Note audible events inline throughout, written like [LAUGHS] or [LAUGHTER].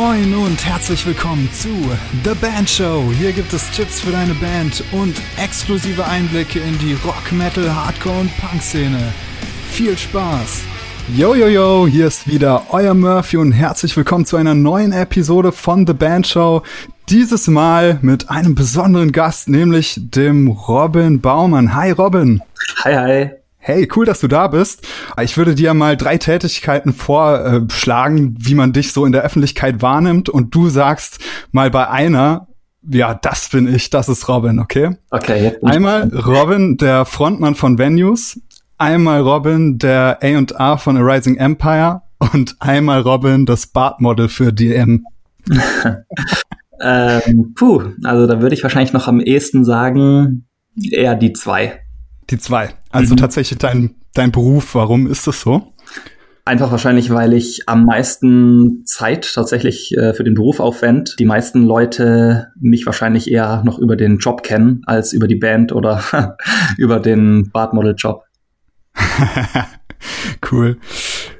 Moin und herzlich willkommen zu The Band Show. Hier gibt es Tipps für deine Band und exklusive Einblicke in die Rock, Metal, Hardcore und Punk-Szene. Viel Spaß! Yo, yo, yo, hier ist wieder euer Murphy und herzlich willkommen zu einer neuen Episode von The Band Show. Dieses Mal mit einem besonderen Gast, nämlich dem Robin Baumann. Hi Robin. Hi, hi. Hey, cool, dass du da bist. Ich würde dir mal drei Tätigkeiten vorschlagen, wie man dich so in der Öffentlichkeit wahrnimmt und du sagst mal bei einer, ja, das bin ich, das ist Robin, okay? Okay. Einmal Robin, der Frontmann von Venues, einmal Robin, der A&R von A Rising Empire und einmal Robin, das Bartmodel für DM. [LAUGHS] ähm, puh, also da würde ich wahrscheinlich noch am ehesten sagen, eher die zwei. Die zwei. Also mhm. tatsächlich dein, dein Beruf, warum ist das so? Einfach wahrscheinlich, weil ich am meisten Zeit tatsächlich äh, für den Beruf aufwende. Die meisten Leute mich wahrscheinlich eher noch über den Job kennen, als über die Band oder [LAUGHS] über den Bartmodel-Job. [LAUGHS] cool.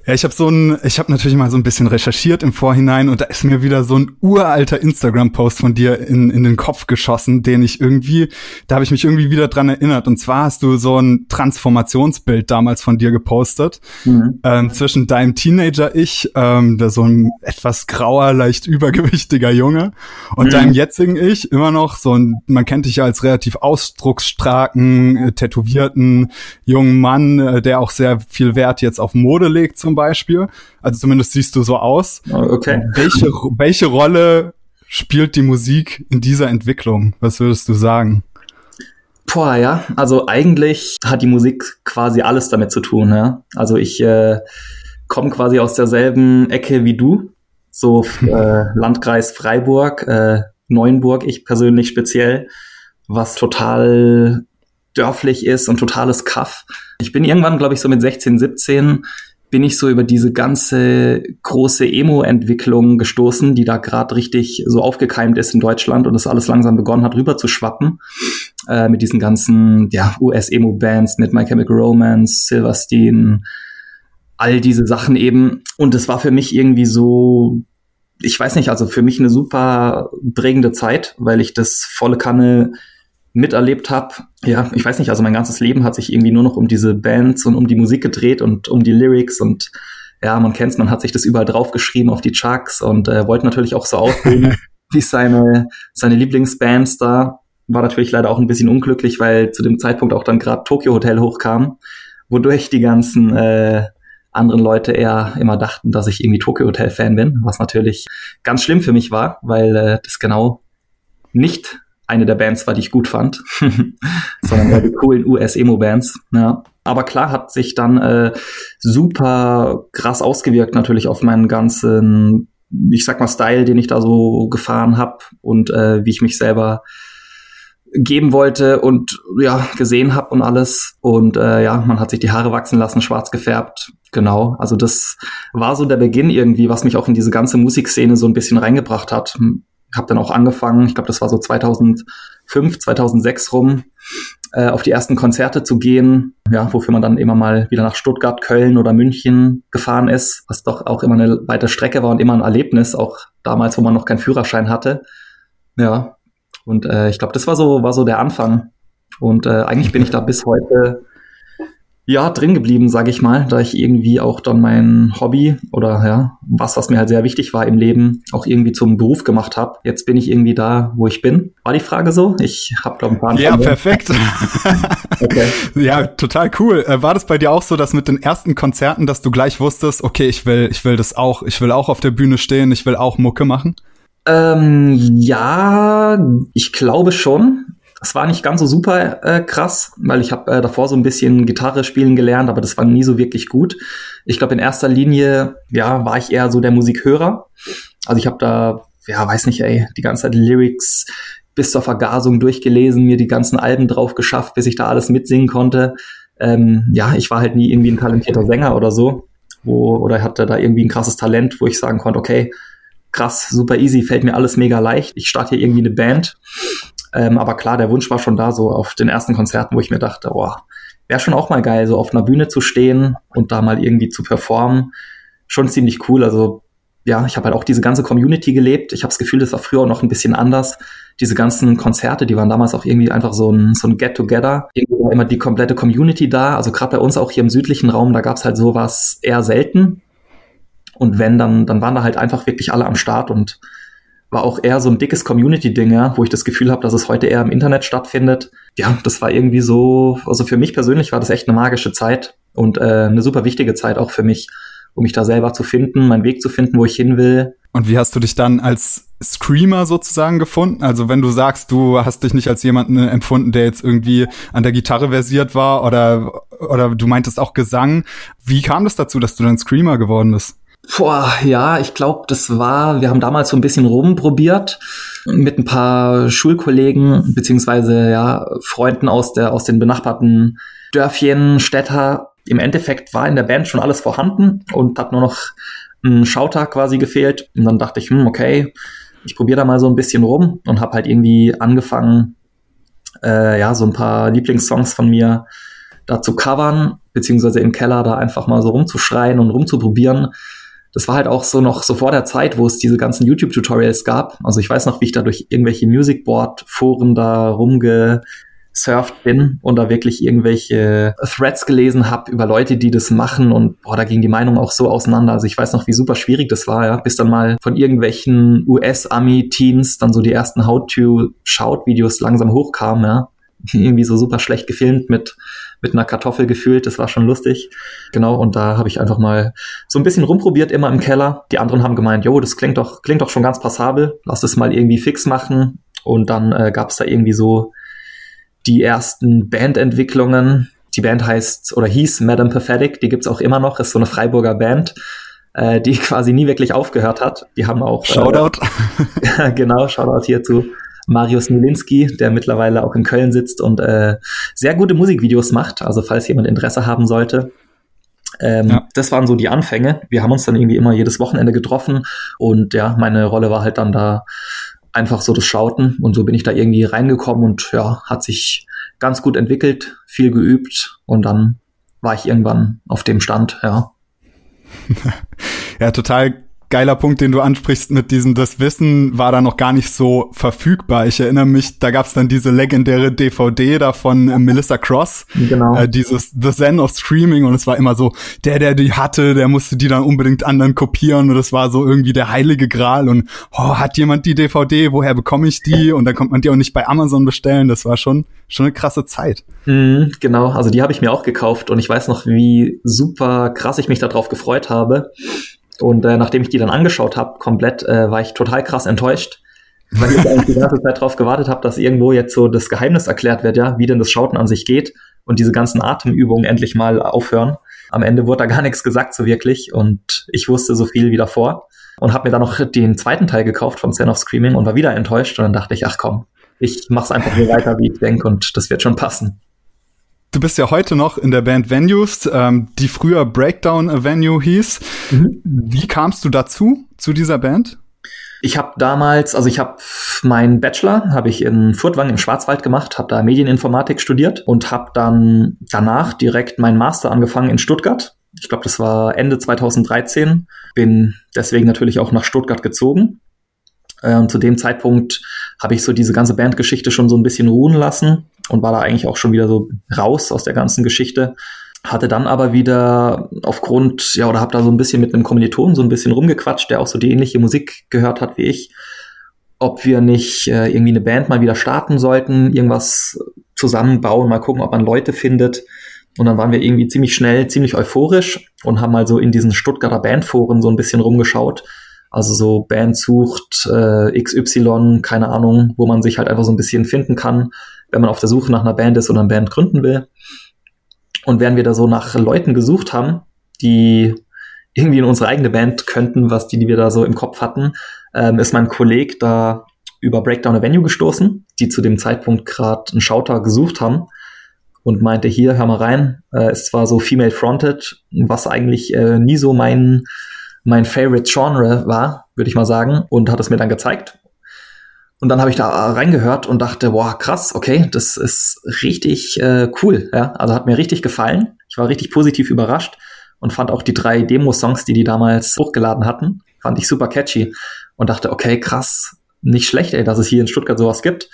Ja, ich habe so ein, ich habe natürlich mal so ein bisschen recherchiert im Vorhinein und da ist mir wieder so ein uralter Instagram-Post von dir in, in den Kopf geschossen, den ich irgendwie, da habe ich mich irgendwie wieder dran erinnert. Und zwar hast du so ein Transformationsbild damals von dir gepostet mhm. ähm, zwischen deinem Teenager-Ich, ähm, der so ein etwas grauer, leicht übergewichtiger Junge, und mhm. deinem jetzigen Ich immer noch so ein, man kennt dich ja als relativ ausdrucksstarken, äh, tätowierten jungen Mann, äh, der auch sehr viel Wert jetzt auf Mode legt zum Beispiel. Also zumindest siehst du so aus. Okay. Welche, welche Rolle spielt die Musik in dieser Entwicklung? Was würdest du sagen? Boah, ja, also eigentlich hat die Musik quasi alles damit zu tun, ja. Also ich äh, komme quasi aus derselben Ecke wie du, so [LAUGHS] äh, Landkreis Freiburg, äh, Neuenburg, ich persönlich speziell, was total dörflich ist und totales Kaff. Ich bin irgendwann, glaube ich, so mit 16, 17 bin ich so über diese ganze große Emo-Entwicklung gestoßen, die da gerade richtig so aufgekeimt ist in Deutschland und das alles langsam begonnen hat, rüber zu schwappen. Äh, mit diesen ganzen ja, US-Emo-Bands, mit My Chemical Romance, Silverstein, all diese Sachen eben. Und es war für mich irgendwie so, ich weiß nicht, also für mich eine super prägende Zeit, weil ich das volle Kanne miterlebt habe. Ja, ich weiß nicht, also mein ganzes Leben hat sich irgendwie nur noch um diese Bands und um die Musik gedreht und um die Lyrics und ja, man kennt's, man hat sich das überall draufgeschrieben auf die Chucks und äh, wollte natürlich auch so aussehen [LAUGHS] wie seine, seine Lieblingsbands da. War natürlich leider auch ein bisschen unglücklich, weil zu dem Zeitpunkt auch dann gerade Tokyo Hotel hochkam, wodurch die ganzen äh, anderen Leute eher immer dachten, dass ich irgendwie Tokyo Hotel Fan bin, was natürlich ganz schlimm für mich war, weil äh, das genau nicht eine der Bands war, die ich gut fand, [LAUGHS] sondern eher die coolen US-Emo-Bands. Ja. Aber klar hat sich dann äh, super krass ausgewirkt natürlich auf meinen ganzen, ich sag mal, Style, den ich da so gefahren habe und äh, wie ich mich selber geben wollte und ja gesehen habe und alles und äh, ja man hat sich die Haare wachsen lassen schwarz gefärbt genau also das war so der Beginn irgendwie was mich auch in diese ganze Musikszene so ein bisschen reingebracht hat habe dann auch angefangen, ich glaube, das war so 2005, 2006 rum, äh, auf die ersten Konzerte zu gehen, ja, wofür man dann immer mal wieder nach Stuttgart, Köln oder München gefahren ist, was doch auch immer eine weite Strecke war und immer ein Erlebnis, auch damals, wo man noch keinen Führerschein hatte. Ja, und äh, ich glaube, das war so, war so der Anfang. Und äh, eigentlich bin ich da bis heute ja, drin geblieben, sage ich mal, da ich irgendwie auch dann mein Hobby oder ja, was, was mir halt sehr wichtig war im Leben, auch irgendwie zum Beruf gemacht habe. Jetzt bin ich irgendwie da, wo ich bin. War die Frage so? Ich habe glaube ein paar Ja, perfekt. [LAUGHS] okay. Ja, total cool. Äh, war das bei dir auch so, dass mit den ersten Konzerten, dass du gleich wusstest, okay, ich will, ich will das auch, ich will auch auf der Bühne stehen, ich will auch Mucke machen? Ähm, ja, ich glaube schon. Das war nicht ganz so super äh, krass, weil ich habe äh, davor so ein bisschen Gitarre spielen gelernt, aber das war nie so wirklich gut. Ich glaube, in erster Linie, ja, war ich eher so der Musikhörer. Also ich habe da, ja, weiß nicht, ey, die ganze Zeit Lyrics bis zur Vergasung durchgelesen, mir die ganzen Alben drauf geschafft, bis ich da alles mitsingen konnte. Ähm, ja, ich war halt nie irgendwie ein talentierter Sänger oder so, wo, oder hatte da irgendwie ein krasses Talent, wo ich sagen konnte, okay, krass, super easy, fällt mir alles mega leicht. Ich starte hier irgendwie eine Band ähm, aber klar, der Wunsch war schon da, so auf den ersten Konzerten, wo ich mir dachte, boah, wäre schon auch mal geil, so auf einer Bühne zu stehen und da mal irgendwie zu performen. Schon ziemlich cool. Also ja, ich habe halt auch diese ganze Community gelebt. Ich habe das Gefühl, das war früher auch noch ein bisschen anders. Diese ganzen Konzerte, die waren damals auch irgendwie einfach so ein, so ein Get-Together. Irgendwie war immer die komplette Community da. Also gerade bei uns auch hier im südlichen Raum, da gab's halt sowas eher selten. Und wenn, dann, dann waren da halt einfach wirklich alle am Start und war auch eher so ein dickes Community-Ding, ja, wo ich das Gefühl habe, dass es heute eher im Internet stattfindet. Ja, das war irgendwie so, also für mich persönlich war das echt eine magische Zeit und äh, eine super wichtige Zeit auch für mich, um mich da selber zu finden, meinen Weg zu finden, wo ich hin will. Und wie hast du dich dann als Screamer sozusagen gefunden? Also wenn du sagst, du hast dich nicht als jemanden empfunden, der jetzt irgendwie an der Gitarre versiert war oder, oder du meintest auch Gesang. Wie kam das dazu, dass du dann Screamer geworden bist? Boah, ja, ich glaube, das war, wir haben damals so ein bisschen rumprobiert mit ein paar Schulkollegen beziehungsweise ja Freunden aus der aus den benachbarten Dörfchen, Städter. Im Endeffekt war in der Band schon alles vorhanden und hat nur noch ein Schautag quasi gefehlt. Und dann dachte ich, hm, okay, ich probiere da mal so ein bisschen rum und habe halt irgendwie angefangen, äh, ja, so ein paar Lieblingssongs von mir da zu covern, beziehungsweise im Keller da einfach mal so rumzuschreien und rumzuprobieren das war halt auch so noch so vor der Zeit, wo es diese ganzen YouTube-Tutorials gab. Also ich weiß noch, wie ich da durch irgendwelche Musicboard-Foren da rumgesurft bin und da wirklich irgendwelche Threads gelesen habe über Leute, die das machen und boah, da ging die Meinung auch so auseinander. Also ich weiß noch, wie super schwierig das war, ja, bis dann mal von irgendwelchen US-Ami-Teens dann so die ersten How-to-Shout-Videos langsam hochkamen, ja. [LAUGHS] Irgendwie so super schlecht gefilmt mit mit einer Kartoffel gefühlt. Das war schon lustig. Genau, und da habe ich einfach mal so ein bisschen rumprobiert, immer im Keller. Die anderen haben gemeint, jo, das klingt doch, klingt doch schon ganz passabel. Lass es mal irgendwie fix machen. Und dann äh, gab es da irgendwie so die ersten Bandentwicklungen. Die Band heißt oder hieß Madame Pathetic, die gibt's auch immer noch, ist so eine Freiburger Band, äh, die [LAUGHS] quasi nie wirklich aufgehört hat. Die haben auch. Äh, Shoutout. [LAUGHS] Äh, genau, Shoutout hierzu. Marius Milinski, der mittlerweile auch in Köln sitzt und äh, sehr gute Musikvideos macht. Also falls jemand Interesse haben sollte. Ähm, ja. Das waren so die Anfänge. Wir haben uns dann irgendwie immer jedes Wochenende getroffen und ja, meine Rolle war halt dann da einfach so das Schauten und so bin ich da irgendwie reingekommen und ja, hat sich ganz gut entwickelt, viel geübt und dann war ich irgendwann auf dem Stand, ja. [LAUGHS] ja, total geiler Punkt, den du ansprichst mit diesem, das Wissen war da noch gar nicht so verfügbar. Ich erinnere mich, da gab's dann diese legendäre DVD da von äh, Melissa Cross, genau. äh, dieses The Zen of Streaming und es war immer so, der, der die hatte, der musste die dann unbedingt anderen kopieren und es war so irgendwie der heilige Gral und oh, hat jemand die DVD, woher bekomme ich die? Und dann kommt man die auch nicht bei Amazon bestellen. Das war schon, schon eine krasse Zeit. Mhm, genau, also die habe ich mir auch gekauft und ich weiß noch, wie super krass ich mich darauf gefreut habe. Und äh, nachdem ich die dann angeschaut habe, komplett, äh, war ich total krass enttäuscht, weil ich eigentlich die ganze Zeit darauf gewartet habe, dass irgendwo jetzt so das Geheimnis erklärt wird, ja, wie denn das Schauten an sich geht und diese ganzen Atemübungen endlich mal aufhören. Am Ende wurde da gar nichts gesagt so wirklich und ich wusste so viel wie davor und habe mir dann noch den zweiten Teil gekauft von Zen of Screaming und war wieder enttäuscht und dann dachte ich, ach komm, ich mach's einfach so weiter, wie ich denke und das wird schon passen. Du bist ja heute noch in der Band Venues, ähm, die früher Breakdown Venue hieß. Mhm. Wie kamst du dazu, zu dieser Band? Ich habe damals, also ich habe meinen Bachelor habe ich in Furtwang im Schwarzwald gemacht, habe da Medieninformatik studiert und habe dann danach direkt meinen Master angefangen in Stuttgart. Ich glaube, das war Ende 2013. Bin deswegen natürlich auch nach Stuttgart gezogen. Äh, zu dem Zeitpunkt habe ich so diese ganze Bandgeschichte schon so ein bisschen ruhen lassen und war da eigentlich auch schon wieder so raus aus der ganzen Geschichte. Hatte dann aber wieder aufgrund, ja, oder habe da so ein bisschen mit einem Kommilitonen so ein bisschen rumgequatscht, der auch so die ähnliche Musik gehört hat wie ich, ob wir nicht äh, irgendwie eine Band mal wieder starten sollten, irgendwas zusammenbauen, mal gucken, ob man Leute findet. Und dann waren wir irgendwie ziemlich schnell, ziemlich euphorisch und haben mal so in diesen Stuttgarter Bandforen so ein bisschen rumgeschaut. Also so Band sucht äh, XY, keine Ahnung, wo man sich halt einfach so ein bisschen finden kann wenn man auf der Suche nach einer Band ist oder eine Band gründen will. Und während wir da so nach Leuten gesucht haben, die irgendwie in unsere eigene Band könnten, was die, die wir da so im Kopf hatten, ähm, ist mein Kollege da über Breakdown a Venue gestoßen, die zu dem Zeitpunkt gerade einen Schauter gesucht haben und meinte, hier, hör mal rein, äh, ist zwar so female fronted, was eigentlich äh, nie so mein, mein favorite Genre war, würde ich mal sagen, und hat es mir dann gezeigt und dann habe ich da reingehört und dachte, boah, krass, okay, das ist richtig äh, cool. Ja? Also hat mir richtig gefallen. Ich war richtig positiv überrascht und fand auch die drei Demo-Songs, die die damals hochgeladen hatten, Fand ich super catchy und dachte, okay, krass, nicht schlecht, ey, dass es hier in Stuttgart sowas gibt.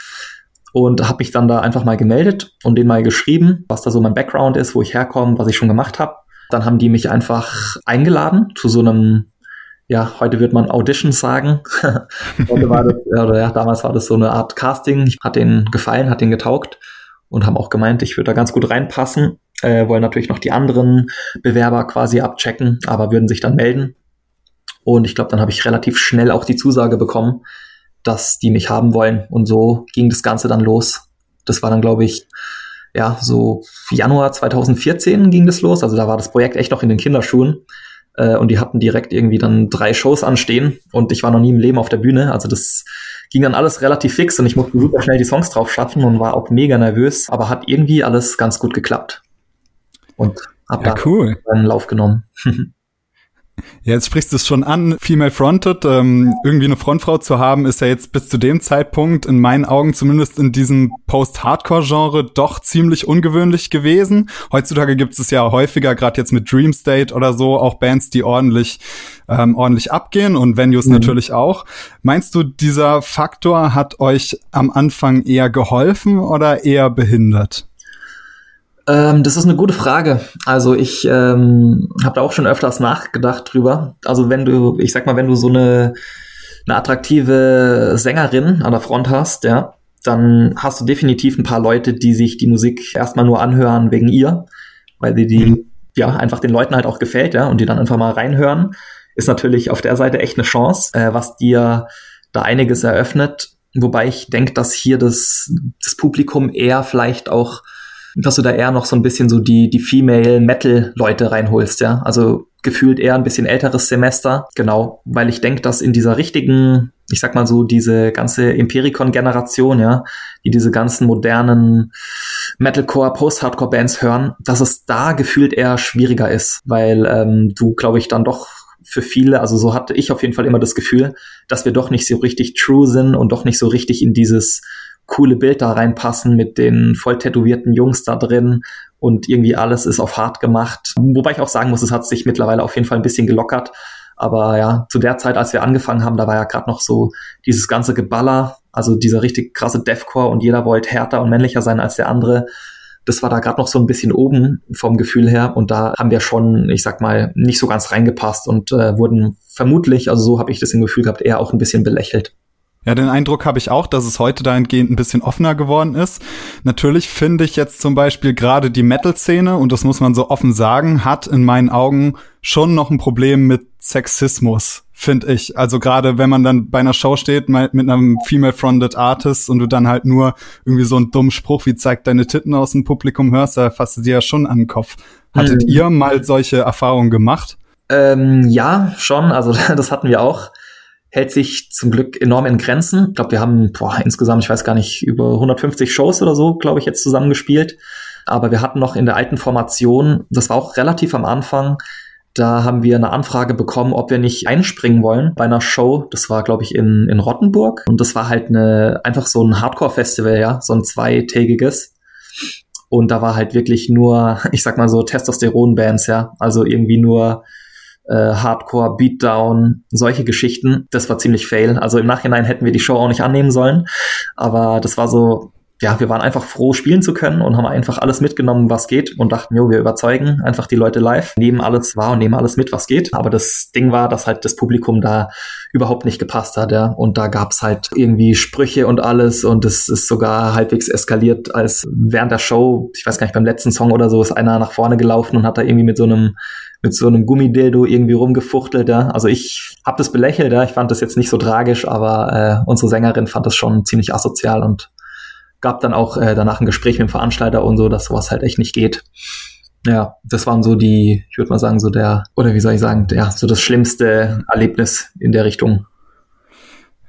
Und habe mich dann da einfach mal gemeldet und denen mal geschrieben, was da so mein Background ist, wo ich herkomme, was ich schon gemacht habe. Dann haben die mich einfach eingeladen zu so einem, ja, heute wird man Auditions sagen. [LAUGHS] heute war das, oder ja, damals war das so eine Art Casting. Hat denen gefallen, hat denen getaugt und haben auch gemeint, ich würde da ganz gut reinpassen. Äh, wollen natürlich noch die anderen Bewerber quasi abchecken, aber würden sich dann melden. Und ich glaube, dann habe ich relativ schnell auch die Zusage bekommen, dass die mich haben wollen. Und so ging das Ganze dann los. Das war dann, glaube ich, ja, so Januar 2014 ging das los. Also da war das Projekt echt noch in den Kinderschuhen. Äh, und die hatten direkt irgendwie dann drei Shows anstehen. Und ich war noch nie im Leben auf der Bühne. Also das ging dann alles relativ fix und ich musste super schnell die Songs drauf schaffen und war auch mega nervös. Aber hat irgendwie alles ganz gut geklappt. Und hab ja, da cool. einen Lauf genommen. [LAUGHS] Ja, jetzt sprichst du es schon an, female fronted. Ähm, irgendwie eine Frontfrau zu haben, ist ja jetzt bis zu dem Zeitpunkt in meinen Augen zumindest in diesem Post-Hardcore-Genre doch ziemlich ungewöhnlich gewesen. Heutzutage gibt es ja häufiger, gerade jetzt mit Dream State oder so, auch Bands, die ordentlich ähm, ordentlich abgehen und Venues mhm. natürlich auch. Meinst du, dieser Faktor hat euch am Anfang eher geholfen oder eher behindert? Ähm, das ist eine gute Frage. Also ich ähm, habe da auch schon öfters nachgedacht drüber. Also wenn du, ich sag mal, wenn du so eine, eine attraktive Sängerin an der Front hast, ja, dann hast du definitiv ein paar Leute, die sich die Musik erstmal nur anhören wegen ihr, weil die, die ja einfach den Leuten halt auch gefällt, ja, und die dann einfach mal reinhören. Ist natürlich auf der Seite echt eine Chance, äh, was dir da einiges eröffnet. Wobei ich denke, dass hier das, das Publikum eher vielleicht auch dass du da eher noch so ein bisschen so die, die Female Metal Leute reinholst, ja. Also gefühlt eher ein bisschen älteres Semester. Genau, weil ich denke, dass in dieser richtigen, ich sag mal so, diese ganze Impericon-Generation, ja, die diese ganzen modernen Metalcore, Post-Hardcore-Bands hören, dass es da gefühlt eher schwieriger ist, weil ähm, du, glaube ich, dann doch für viele, also so hatte ich auf jeden Fall immer das Gefühl, dass wir doch nicht so richtig true sind und doch nicht so richtig in dieses coole Bild da reinpassen mit den voll tätowierten Jungs da drin und irgendwie alles ist auf hart gemacht. Wobei ich auch sagen muss, es hat sich mittlerweile auf jeden Fall ein bisschen gelockert. Aber ja, zu der Zeit, als wir angefangen haben, da war ja gerade noch so dieses ganze Geballer, also dieser richtig krasse Deathcore und jeder wollte härter und männlicher sein als der andere. Das war da gerade noch so ein bisschen oben vom Gefühl her und da haben wir schon, ich sag mal, nicht so ganz reingepasst und äh, wurden vermutlich, also so habe ich das im Gefühl gehabt, eher auch ein bisschen belächelt. Ja, den Eindruck habe ich auch, dass es heute dahingehend ein bisschen offener geworden ist. Natürlich finde ich jetzt zum Beispiel gerade die Metal-Szene, und das muss man so offen sagen, hat in meinen Augen schon noch ein Problem mit Sexismus, finde ich. Also gerade wenn man dann bei einer Show steht mit einem female-fronted Artist und du dann halt nur irgendwie so einen dummen Spruch wie zeigt deine Titten aus dem Publikum hörst, da fasst du dir ja schon an den Kopf. Hattet mhm. ihr mal solche Erfahrungen gemacht? Ähm, ja, schon. Also [LAUGHS] das hatten wir auch hält sich zum Glück enorm in Grenzen. Ich glaube, wir haben boah, insgesamt, ich weiß gar nicht, über 150 Shows oder so, glaube ich, jetzt zusammengespielt. Aber wir hatten noch in der alten Formation, das war auch relativ am Anfang, da haben wir eine Anfrage bekommen, ob wir nicht einspringen wollen bei einer Show. Das war, glaube ich, in, in Rottenburg. Und das war halt eine, einfach so ein Hardcore-Festival, ja, so ein zweitägiges. Und da war halt wirklich nur, [LAUGHS] ich sag mal so, Testosteron-Bands, ja. Also irgendwie nur äh, Hardcore, Beatdown, solche Geschichten. Das war ziemlich fail. Also im Nachhinein hätten wir die Show auch nicht annehmen sollen. Aber das war so, ja, wir waren einfach froh, spielen zu können und haben einfach alles mitgenommen, was geht und dachten, jo, wir überzeugen einfach die Leute live, nehmen alles wahr und nehmen alles mit, was geht. Aber das Ding war, dass halt das Publikum da überhaupt nicht gepasst hat, ja. Und da gab's halt irgendwie Sprüche und alles und es ist sogar halbwegs eskaliert, als während der Show, ich weiß gar nicht, beim letzten Song oder so, ist einer nach vorne gelaufen und hat da irgendwie mit so einem mit so einem Gummidildo irgendwie rumgefuchtelt. Ja. Also ich habe das belächelt, ja. ich fand das jetzt nicht so tragisch, aber äh, unsere Sängerin fand das schon ziemlich asozial und gab dann auch äh, danach ein Gespräch mit dem Veranstalter und so, dass sowas halt echt nicht geht. Ja, das waren so die, ich würde mal sagen, so der, oder wie soll ich sagen, der, so das schlimmste Erlebnis in der Richtung.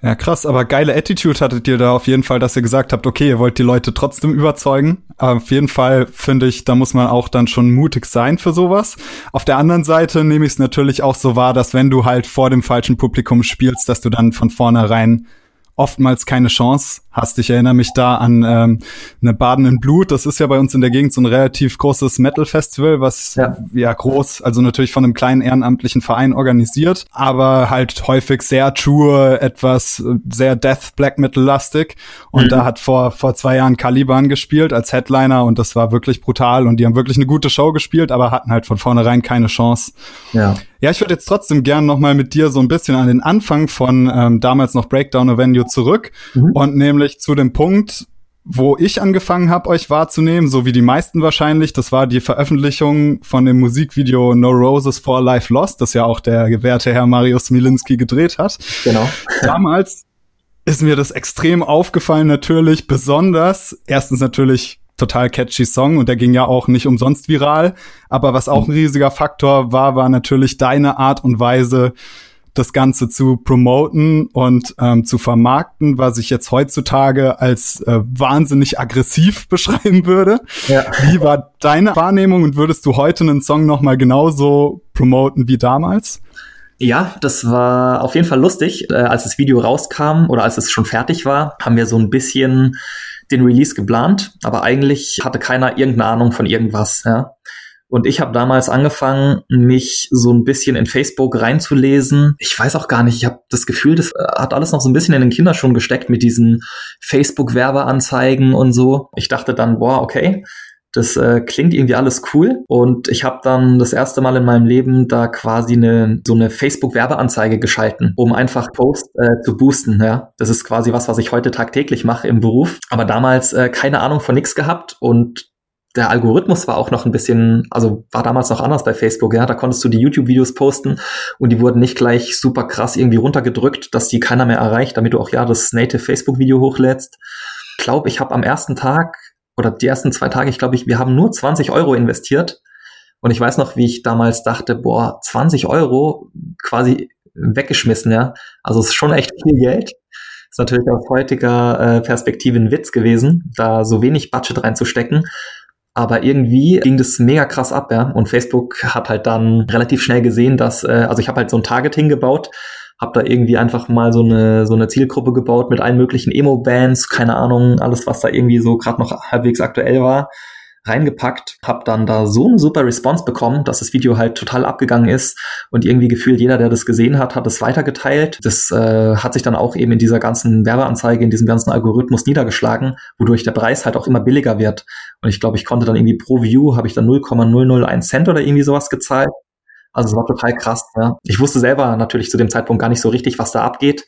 Ja, krass, aber geile Attitude hattet ihr da auf jeden Fall, dass ihr gesagt habt, okay, ihr wollt die Leute trotzdem überzeugen. Aber auf jeden Fall finde ich, da muss man auch dann schon mutig sein für sowas. Auf der anderen Seite nehme ich es natürlich auch so wahr, dass wenn du halt vor dem falschen Publikum spielst, dass du dann von vornherein oftmals keine Chance hast. Ich erinnere mich da an ähm, eine Baden in Blut. Das ist ja bei uns in der Gegend so ein relativ großes Metal-Festival, was ja. ja groß, also natürlich von einem kleinen ehrenamtlichen Verein organisiert, aber halt häufig sehr true, etwas sehr Death Black Metal-lastig. Und mhm. da hat vor, vor zwei Jahren Caliban gespielt als Headliner und das war wirklich brutal und die haben wirklich eine gute Show gespielt, aber hatten halt von vornherein keine Chance. Ja. Ja, ich würde jetzt trotzdem gern noch mal mit dir so ein bisschen an den Anfang von ähm, damals noch Breakdown Avenue zurück mhm. und nämlich zu dem Punkt, wo ich angefangen habe, euch wahrzunehmen, so wie die meisten wahrscheinlich, das war die Veröffentlichung von dem Musikvideo No Roses for Life Lost, das ja auch der gewährte Herr Marius Milinski gedreht hat. Genau. [LAUGHS] Damals ist mir das extrem aufgefallen, natürlich, besonders, erstens natürlich total catchy Song und der ging ja auch nicht umsonst viral. Aber was auch ein riesiger Faktor war, war natürlich deine Art und Weise, das Ganze zu promoten und ähm, zu vermarkten, was ich jetzt heutzutage als äh, wahnsinnig aggressiv [LAUGHS] beschreiben würde. Ja. Wie war deine Wahrnehmung und würdest du heute einen Song noch mal genauso promoten wie damals? Ja, das war auf jeden Fall lustig. Äh, als das Video rauskam oder als es schon fertig war, haben wir so ein bisschen den Release geplant, aber eigentlich hatte keiner irgendeine Ahnung von irgendwas. Ja. Und ich habe damals angefangen, mich so ein bisschen in Facebook reinzulesen. Ich weiß auch gar nicht, ich habe das Gefühl, das äh, hat alles noch so ein bisschen in den Kinderschuhen gesteckt mit diesen Facebook-Werbeanzeigen und so. Ich dachte dann, boah, okay, das äh, klingt irgendwie alles cool und ich habe dann das erste Mal in meinem Leben da quasi eine so eine Facebook Werbeanzeige geschalten, um einfach Post äh, zu boosten, ja. Das ist quasi was, was ich heute tagtäglich mache im Beruf, aber damals äh, keine Ahnung von nix gehabt und der Algorithmus war auch noch ein bisschen, also war damals noch anders bei Facebook, ja, da konntest du die YouTube-Videos posten und die wurden nicht gleich super krass irgendwie runtergedrückt, dass die keiner mehr erreicht, damit du auch ja das Native Facebook-Video hochlädst. Ich glaube, ich habe am ersten Tag oder die ersten zwei Tage, ich glaube, ich, wir haben nur 20 Euro investiert. Und ich weiß noch, wie ich damals dachte, boah, 20 Euro quasi weggeschmissen, ja. Also es ist schon echt viel Geld. Ist natürlich aus heutiger äh, Perspektive ein Witz gewesen, da so wenig Budget reinzustecken. Aber irgendwie ging das mega krass ab, ja. Und Facebook hat halt dann relativ schnell gesehen, dass, äh, also ich habe halt so ein Targeting gebaut, habe da irgendwie einfach mal so eine so eine Zielgruppe gebaut mit allen möglichen Emo-Bands, keine Ahnung, alles was da irgendwie so gerade noch halbwegs aktuell war, reingepackt, habe dann da so eine super Response bekommen, dass das Video halt total abgegangen ist und irgendwie gefühlt jeder, der das gesehen hat, hat es weitergeteilt. Das äh, hat sich dann auch eben in dieser ganzen Werbeanzeige, in diesem ganzen Algorithmus niedergeschlagen, wodurch der Preis halt auch immer billiger wird. Und ich glaube, ich konnte dann irgendwie pro View habe ich dann 0,001 Cent oder irgendwie sowas gezahlt. Also es war total krass. Ja. Ich wusste selber natürlich zu dem Zeitpunkt gar nicht so richtig, was da abgeht.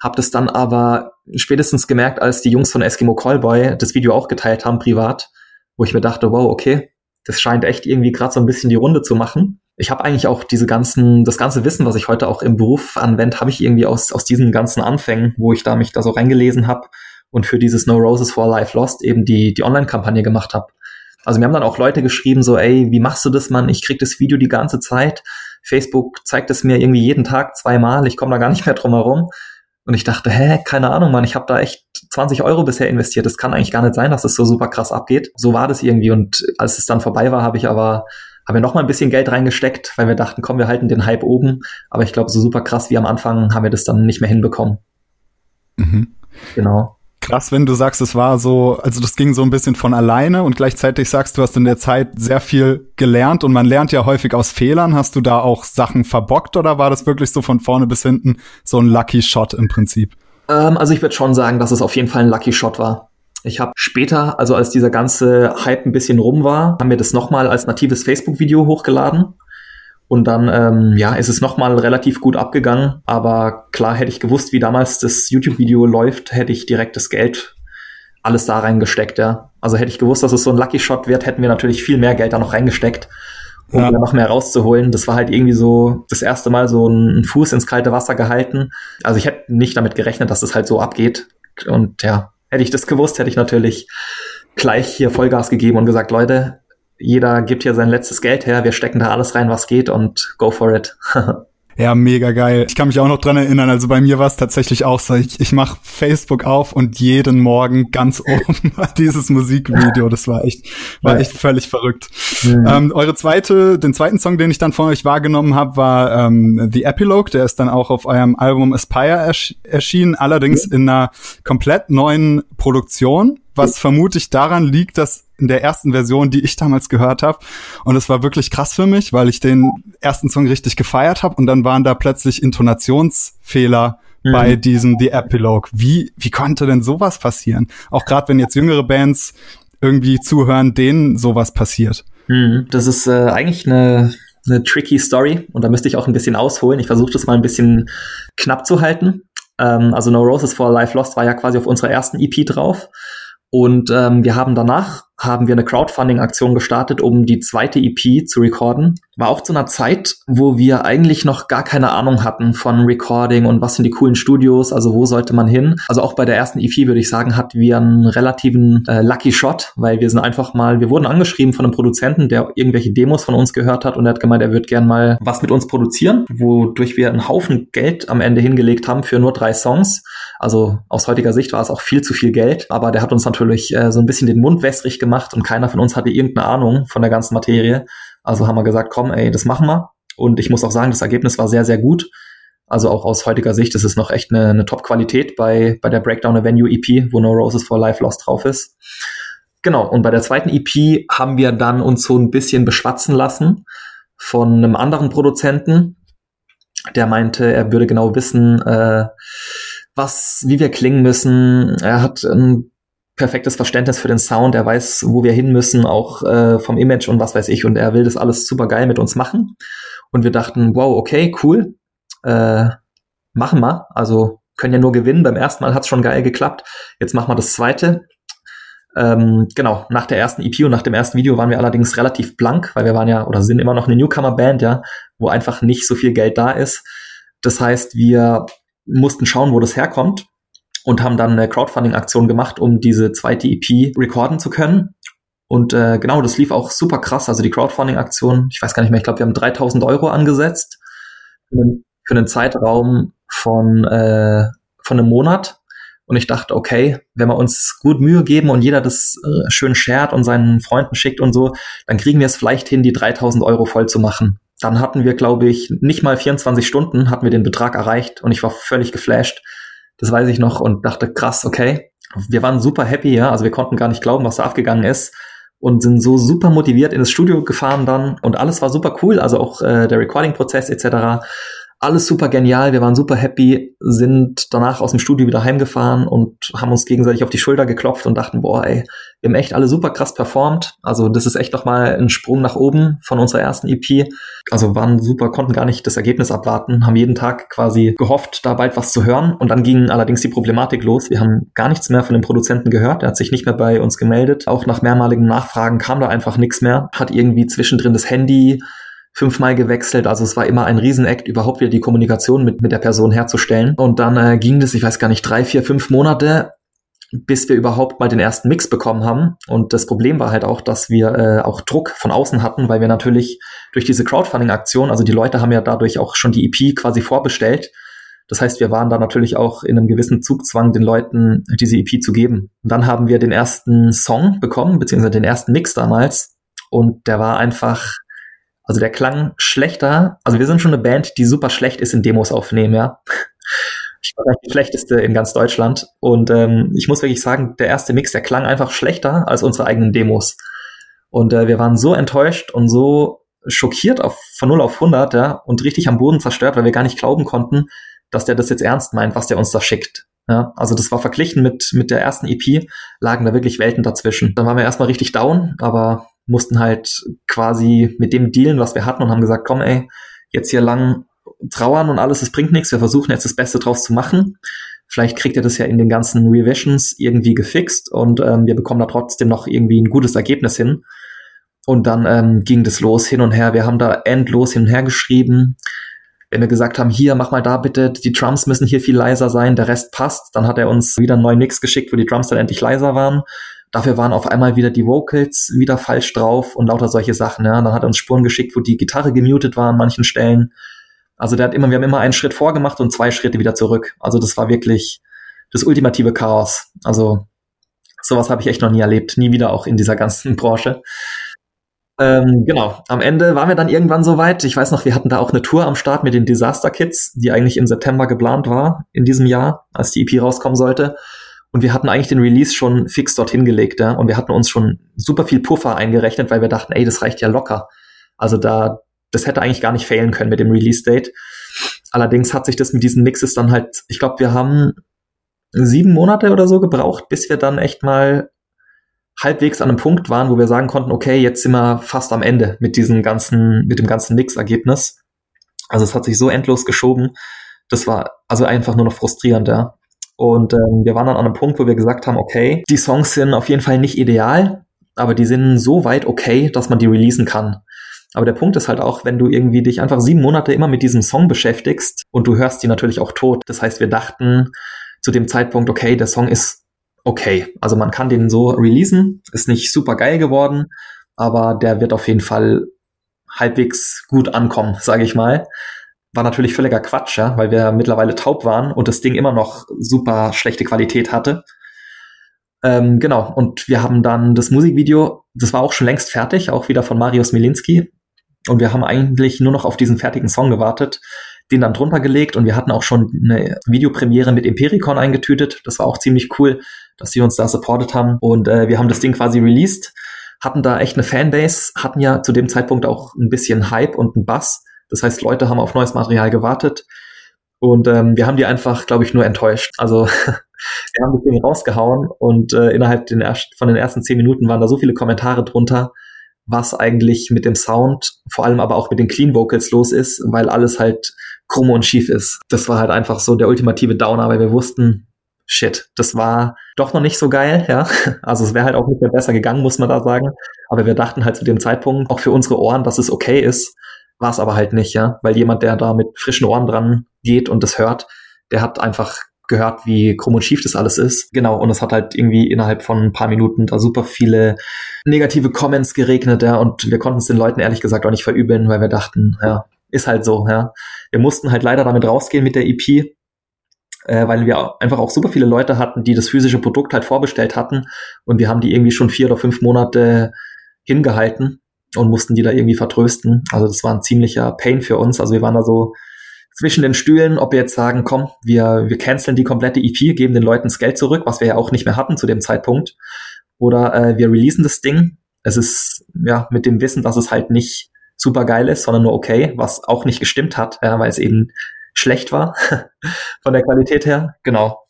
Hab das dann aber spätestens gemerkt, als die Jungs von Eskimo Callboy das Video auch geteilt haben, privat, wo ich mir dachte, wow, okay, das scheint echt irgendwie gerade so ein bisschen die Runde zu machen. Ich habe eigentlich auch diese ganzen, das ganze Wissen, was ich heute auch im Beruf anwende, habe ich irgendwie aus, aus diesen ganzen Anfängen, wo ich da mich da so reingelesen habe und für dieses No Roses for Life Lost eben die, die Online-Kampagne gemacht habe. Also mir haben dann auch Leute geschrieben, so, ey, wie machst du das, Mann? Ich krieg das Video die ganze Zeit. Facebook zeigt es mir irgendwie jeden Tag zweimal. Ich komme da gar nicht mehr drum herum. Und ich dachte, hä, keine Ahnung, Mann, ich habe da echt 20 Euro bisher investiert. Das kann eigentlich gar nicht sein, dass es das so super krass abgeht. So war das irgendwie. Und als es dann vorbei war, habe ich aber haben wir noch mal ein bisschen Geld reingesteckt, weil wir dachten, komm, wir halten den Hype oben. Aber ich glaube, so super krass wie am Anfang haben wir das dann nicht mehr hinbekommen. Mhm. Genau krass, wenn du sagst, es war so, also das ging so ein bisschen von alleine und gleichzeitig sagst du, hast in der Zeit sehr viel gelernt und man lernt ja häufig aus Fehlern. Hast du da auch Sachen verbockt oder war das wirklich so von vorne bis hinten so ein Lucky Shot im Prinzip? Ähm, also ich würde schon sagen, dass es auf jeden Fall ein Lucky Shot war. Ich habe später, also als dieser ganze Hype ein bisschen rum war, haben wir das nochmal als natives Facebook-Video hochgeladen und dann, ähm, ja, ist es nochmal relativ gut abgegangen. Aber klar, hätte ich gewusst, wie damals das YouTube-Video läuft, hätte ich direkt das Geld alles da reingesteckt, ja. Also hätte ich gewusst, dass es so ein Lucky Shot wird, hätten wir natürlich viel mehr Geld da noch reingesteckt, um ja. noch mehr rauszuholen. Das war halt irgendwie so das erste Mal so ein Fuß ins kalte Wasser gehalten. Also ich hätte nicht damit gerechnet, dass das halt so abgeht. Und ja, hätte ich das gewusst, hätte ich natürlich gleich hier Vollgas gegeben und gesagt, Leute, jeder gibt hier sein letztes Geld her, wir stecken da alles rein, was geht und go for it. [LAUGHS] Ja, mega geil. Ich kann mich auch noch dran erinnern, also bei mir war es tatsächlich auch so, ich, ich mache Facebook auf und jeden Morgen ganz [LAUGHS] oben [LAUGHS] dieses Musikvideo. Das war echt, war echt völlig verrückt. Mhm. Ähm, eure zweite, den zweiten Song, den ich dann von euch wahrgenommen habe, war ähm, The Epilogue. Der ist dann auch auf eurem Album Aspire ersch erschienen, allerdings mhm. in einer komplett neuen Produktion was vermutlich daran liegt, dass in der ersten Version, die ich damals gehört habe, und es war wirklich krass für mich, weil ich den ersten Song richtig gefeiert habe und dann waren da plötzlich Intonationsfehler mhm. bei diesem The Epilogue. Wie wie konnte denn sowas passieren? Auch gerade wenn jetzt jüngere Bands irgendwie zuhören, denen sowas passiert. Mhm. Das ist äh, eigentlich eine eine tricky Story und da müsste ich auch ein bisschen ausholen. Ich versuche das mal ein bisschen knapp zu halten. Ähm, also No Roses for Life Lost war ja quasi auf unserer ersten EP drauf. Und ähm, wir haben danach haben wir eine Crowdfunding-Aktion gestartet, um die zweite EP zu recorden. War auch zu einer Zeit, wo wir eigentlich noch gar keine Ahnung hatten von Recording und was sind die coolen Studios, also wo sollte man hin. Also auch bei der ersten EP würde ich sagen, hatten wir einen relativen äh, Lucky Shot, weil wir sind einfach mal, wir wurden angeschrieben von einem Produzenten, der irgendwelche Demos von uns gehört hat und er hat gemeint, er würde gern mal was mit uns produzieren, wodurch wir einen Haufen Geld am Ende hingelegt haben für nur drei Songs. Also aus heutiger Sicht war es auch viel zu viel Geld, aber der hat uns natürlich äh, so ein bisschen den Mund wässrig gemacht und keiner von uns hatte irgendeine Ahnung von der ganzen Materie. Also haben wir gesagt, komm, ey, das machen wir. Und ich muss auch sagen, das Ergebnis war sehr, sehr gut. Also auch aus heutiger Sicht ist es noch echt eine, eine Top-Qualität bei, bei der Breakdown Avenue EP, wo No Roses for Life Lost drauf ist. Genau, und bei der zweiten EP haben wir dann uns so ein bisschen beschwatzen lassen von einem anderen Produzenten, der meinte, er würde genau wissen, äh, was, wie wir klingen müssen. Er hat ein perfektes Verständnis für den Sound, er weiß, wo wir hin müssen, auch äh, vom Image und was weiß ich. Und er will das alles super geil mit uns machen. Und wir dachten, wow, okay, cool, äh, machen wir. Also können ja nur gewinnen. Beim ersten Mal hat's schon geil geklappt. Jetzt machen wir das zweite. Ähm, genau, nach der ersten EP und nach dem ersten Video waren wir allerdings relativ blank, weil wir waren ja oder sind immer noch eine Newcomer-Band, ja, wo einfach nicht so viel Geld da ist. Das heißt, wir mussten schauen, wo das herkommt und haben dann eine Crowdfunding-Aktion gemacht, um diese zweite EP recorden zu können. Und äh, genau, das lief auch super krass. Also die Crowdfunding-Aktion, ich weiß gar nicht mehr, ich glaube, wir haben 3000 Euro angesetzt für einen, für einen Zeitraum von, äh, von einem Monat. Und ich dachte, okay, wenn wir uns gut Mühe geben und jeder das äh, schön shared und seinen Freunden schickt und so, dann kriegen wir es vielleicht hin, die 3000 Euro voll zu machen. Dann hatten wir, glaube ich, nicht mal 24 Stunden hatten wir den Betrag erreicht und ich war völlig geflasht. Das weiß ich noch und dachte, krass, okay. Wir waren super happy, ja. Also wir konnten gar nicht glauben, was da abgegangen ist und sind so super motiviert in das Studio gefahren dann und alles war super cool. Also auch äh, der Recording-Prozess etc alles super genial, wir waren super happy, sind danach aus dem Studio wieder heimgefahren und haben uns gegenseitig auf die Schulter geklopft und dachten, boah, ey, wir haben echt alle super krass performt. Also das ist echt nochmal ein Sprung nach oben von unserer ersten EP. Also waren super, konnten gar nicht das Ergebnis abwarten, haben jeden Tag quasi gehofft, da bald was zu hören. Und dann ging allerdings die Problematik los. Wir haben gar nichts mehr von dem Produzenten gehört. Er hat sich nicht mehr bei uns gemeldet. Auch nach mehrmaligen Nachfragen kam da einfach nichts mehr. Hat irgendwie zwischendrin das Handy fünfmal gewechselt. Also es war immer ein Riesenakt, überhaupt wieder die Kommunikation mit, mit der Person herzustellen. Und dann äh, ging das, ich weiß gar nicht, drei, vier, fünf Monate, bis wir überhaupt mal den ersten Mix bekommen haben. Und das Problem war halt auch, dass wir äh, auch Druck von außen hatten, weil wir natürlich durch diese Crowdfunding-Aktion, also die Leute haben ja dadurch auch schon die EP quasi vorbestellt. Das heißt, wir waren da natürlich auch in einem gewissen Zugzwang, den Leuten diese EP zu geben. Und dann haben wir den ersten Song bekommen, beziehungsweise den ersten Mix damals. Und der war einfach also der klang schlechter. Also wir sind schon eine Band, die super schlecht ist in Demos aufnehmen, ja. Ich war die schlechteste in ganz Deutschland. Und ähm, ich muss wirklich sagen, der erste Mix, der klang einfach schlechter als unsere eigenen Demos. Und äh, wir waren so enttäuscht und so schockiert auf, von 0 auf 100 ja, und richtig am Boden zerstört, weil wir gar nicht glauben konnten, dass der das jetzt ernst meint, was der uns da schickt. Ja, also das war verglichen mit, mit der ersten EP, lagen da wirklich Welten dazwischen. Dann waren wir erstmal richtig down, aber mussten halt quasi mit dem dealen, was wir hatten und haben gesagt, komm ey, jetzt hier lang trauern und alles, es bringt nichts, wir versuchen jetzt das Beste draus zu machen. Vielleicht kriegt ihr das ja in den ganzen Revisions irgendwie gefixt und ähm, wir bekommen da trotzdem noch irgendwie ein gutes Ergebnis hin. Und dann ähm, ging das los hin und her. Wir haben da endlos hin und her geschrieben. Wenn wir gesagt haben, hier, mach mal da bitte, die Drums müssen hier viel leiser sein, der Rest passt, dann hat er uns wieder einen neuen Mix geschickt, wo die Drums dann endlich leiser waren. Dafür waren auf einmal wieder die Vocals wieder falsch drauf und lauter solche Sachen. Ja. Dann hat er uns Spuren geschickt, wo die Gitarre gemutet war an manchen Stellen. Also der hat immer, wir haben immer einen Schritt vorgemacht und zwei Schritte wieder zurück. Also das war wirklich das ultimative Chaos. Also sowas habe ich echt noch nie erlebt, nie wieder auch in dieser ganzen [LAUGHS] Branche. Ähm, genau, am Ende waren wir dann irgendwann so weit. Ich weiß noch, wir hatten da auch eine Tour am Start mit den Disaster Kids, die eigentlich im September geplant war in diesem Jahr, als die EP rauskommen sollte. Und wir hatten eigentlich den Release schon fix dorthin gelegt, ja. Und wir hatten uns schon super viel Puffer eingerechnet, weil wir dachten, ey, das reicht ja locker. Also da, das hätte eigentlich gar nicht fehlen können mit dem Release-Date. Allerdings hat sich das mit diesen Mixes dann halt, ich glaube, wir haben sieben Monate oder so gebraucht, bis wir dann echt mal halbwegs an einem Punkt waren, wo wir sagen konnten, okay, jetzt sind wir fast am Ende mit diesem ganzen, mit dem ganzen Mix-Ergebnis. Also es hat sich so endlos geschoben. Das war also einfach nur noch frustrierend, ja. Und ähm, wir waren dann an einem Punkt, wo wir gesagt haben, okay, die Songs sind auf jeden Fall nicht ideal, aber die sind so weit okay, dass man die releasen kann. Aber der Punkt ist halt auch, wenn du irgendwie dich einfach sieben Monate immer mit diesem Song beschäftigst und du hörst die natürlich auch tot. Das heißt, wir dachten zu dem Zeitpunkt, okay, der Song ist okay. Also man kann den so releasen, ist nicht super geil geworden, aber der wird auf jeden Fall halbwegs gut ankommen, sage ich mal war natürlich völliger Quatsch, ja, weil wir mittlerweile taub waren und das Ding immer noch super schlechte Qualität hatte. Ähm, genau, und wir haben dann das Musikvideo, das war auch schon längst fertig, auch wieder von Marius Milinski. Und wir haben eigentlich nur noch auf diesen fertigen Song gewartet, den dann drunter gelegt und wir hatten auch schon eine Videopremiere mit Empiricon eingetütet. Das war auch ziemlich cool, dass sie uns da supportet haben. Und äh, wir haben das Ding quasi released, hatten da echt eine Fanbase, hatten ja zu dem Zeitpunkt auch ein bisschen Hype und einen Bass das heißt, Leute haben auf neues Material gewartet und ähm, wir haben die einfach, glaube ich, nur enttäuscht. Also [LAUGHS] wir haben das Ding rausgehauen und äh, innerhalb den von den ersten zehn Minuten waren da so viele Kommentare drunter, was eigentlich mit dem Sound, vor allem aber auch mit den Clean Vocals los ist, weil alles halt krumm und schief ist. Das war halt einfach so der ultimative Downer, weil wir wussten, shit, das war doch noch nicht so geil, ja. [LAUGHS] Also es wäre halt auch nicht mehr besser gegangen, muss man da sagen. Aber wir dachten halt zu dem Zeitpunkt auch für unsere Ohren, dass es okay ist. War es aber halt nicht, ja. Weil jemand, der da mit frischen Ohren dran geht und das hört, der hat einfach gehört, wie krumm und schief das alles ist. Genau, und es hat halt irgendwie innerhalb von ein paar Minuten da super viele negative Comments geregnet, ja, und wir konnten es den Leuten ehrlich gesagt auch nicht verübeln, weil wir dachten, ja, ist halt so, ja. Wir mussten halt leider damit rausgehen mit der EP, äh, weil wir einfach auch super viele Leute hatten, die das physische Produkt halt vorbestellt hatten und wir haben die irgendwie schon vier oder fünf Monate hingehalten und mussten die da irgendwie vertrösten. Also das war ein ziemlicher Pain für uns. Also wir waren da so zwischen den Stühlen, ob wir jetzt sagen, komm, wir, wir canceln die komplette EP, geben den Leuten das Geld zurück, was wir ja auch nicht mehr hatten zu dem Zeitpunkt. Oder äh, wir releasen das Ding. Es ist ja mit dem Wissen, dass es halt nicht super geil ist, sondern nur okay, was auch nicht gestimmt hat, ja, weil es eben schlecht war [LAUGHS] von der Qualität her. Genau.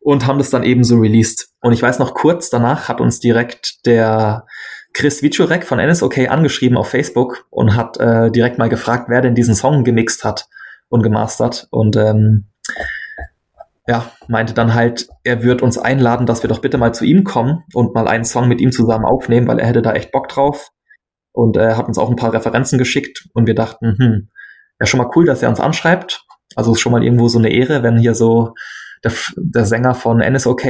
Und haben das dann eben so released. Und ich weiß noch, kurz danach hat uns direkt der Chris Wiczurek von NSOK angeschrieben auf Facebook und hat äh, direkt mal gefragt, wer denn diesen Song gemixt hat und gemastert. Und ähm, ja, meinte dann halt, er wird uns einladen, dass wir doch bitte mal zu ihm kommen und mal einen Song mit ihm zusammen aufnehmen, weil er hätte da echt Bock drauf. Und er hat uns auch ein paar Referenzen geschickt und wir dachten, hm, ja schon mal cool, dass er uns anschreibt. Also ist schon mal irgendwo so eine Ehre, wenn hier so der, der Sänger von NSOK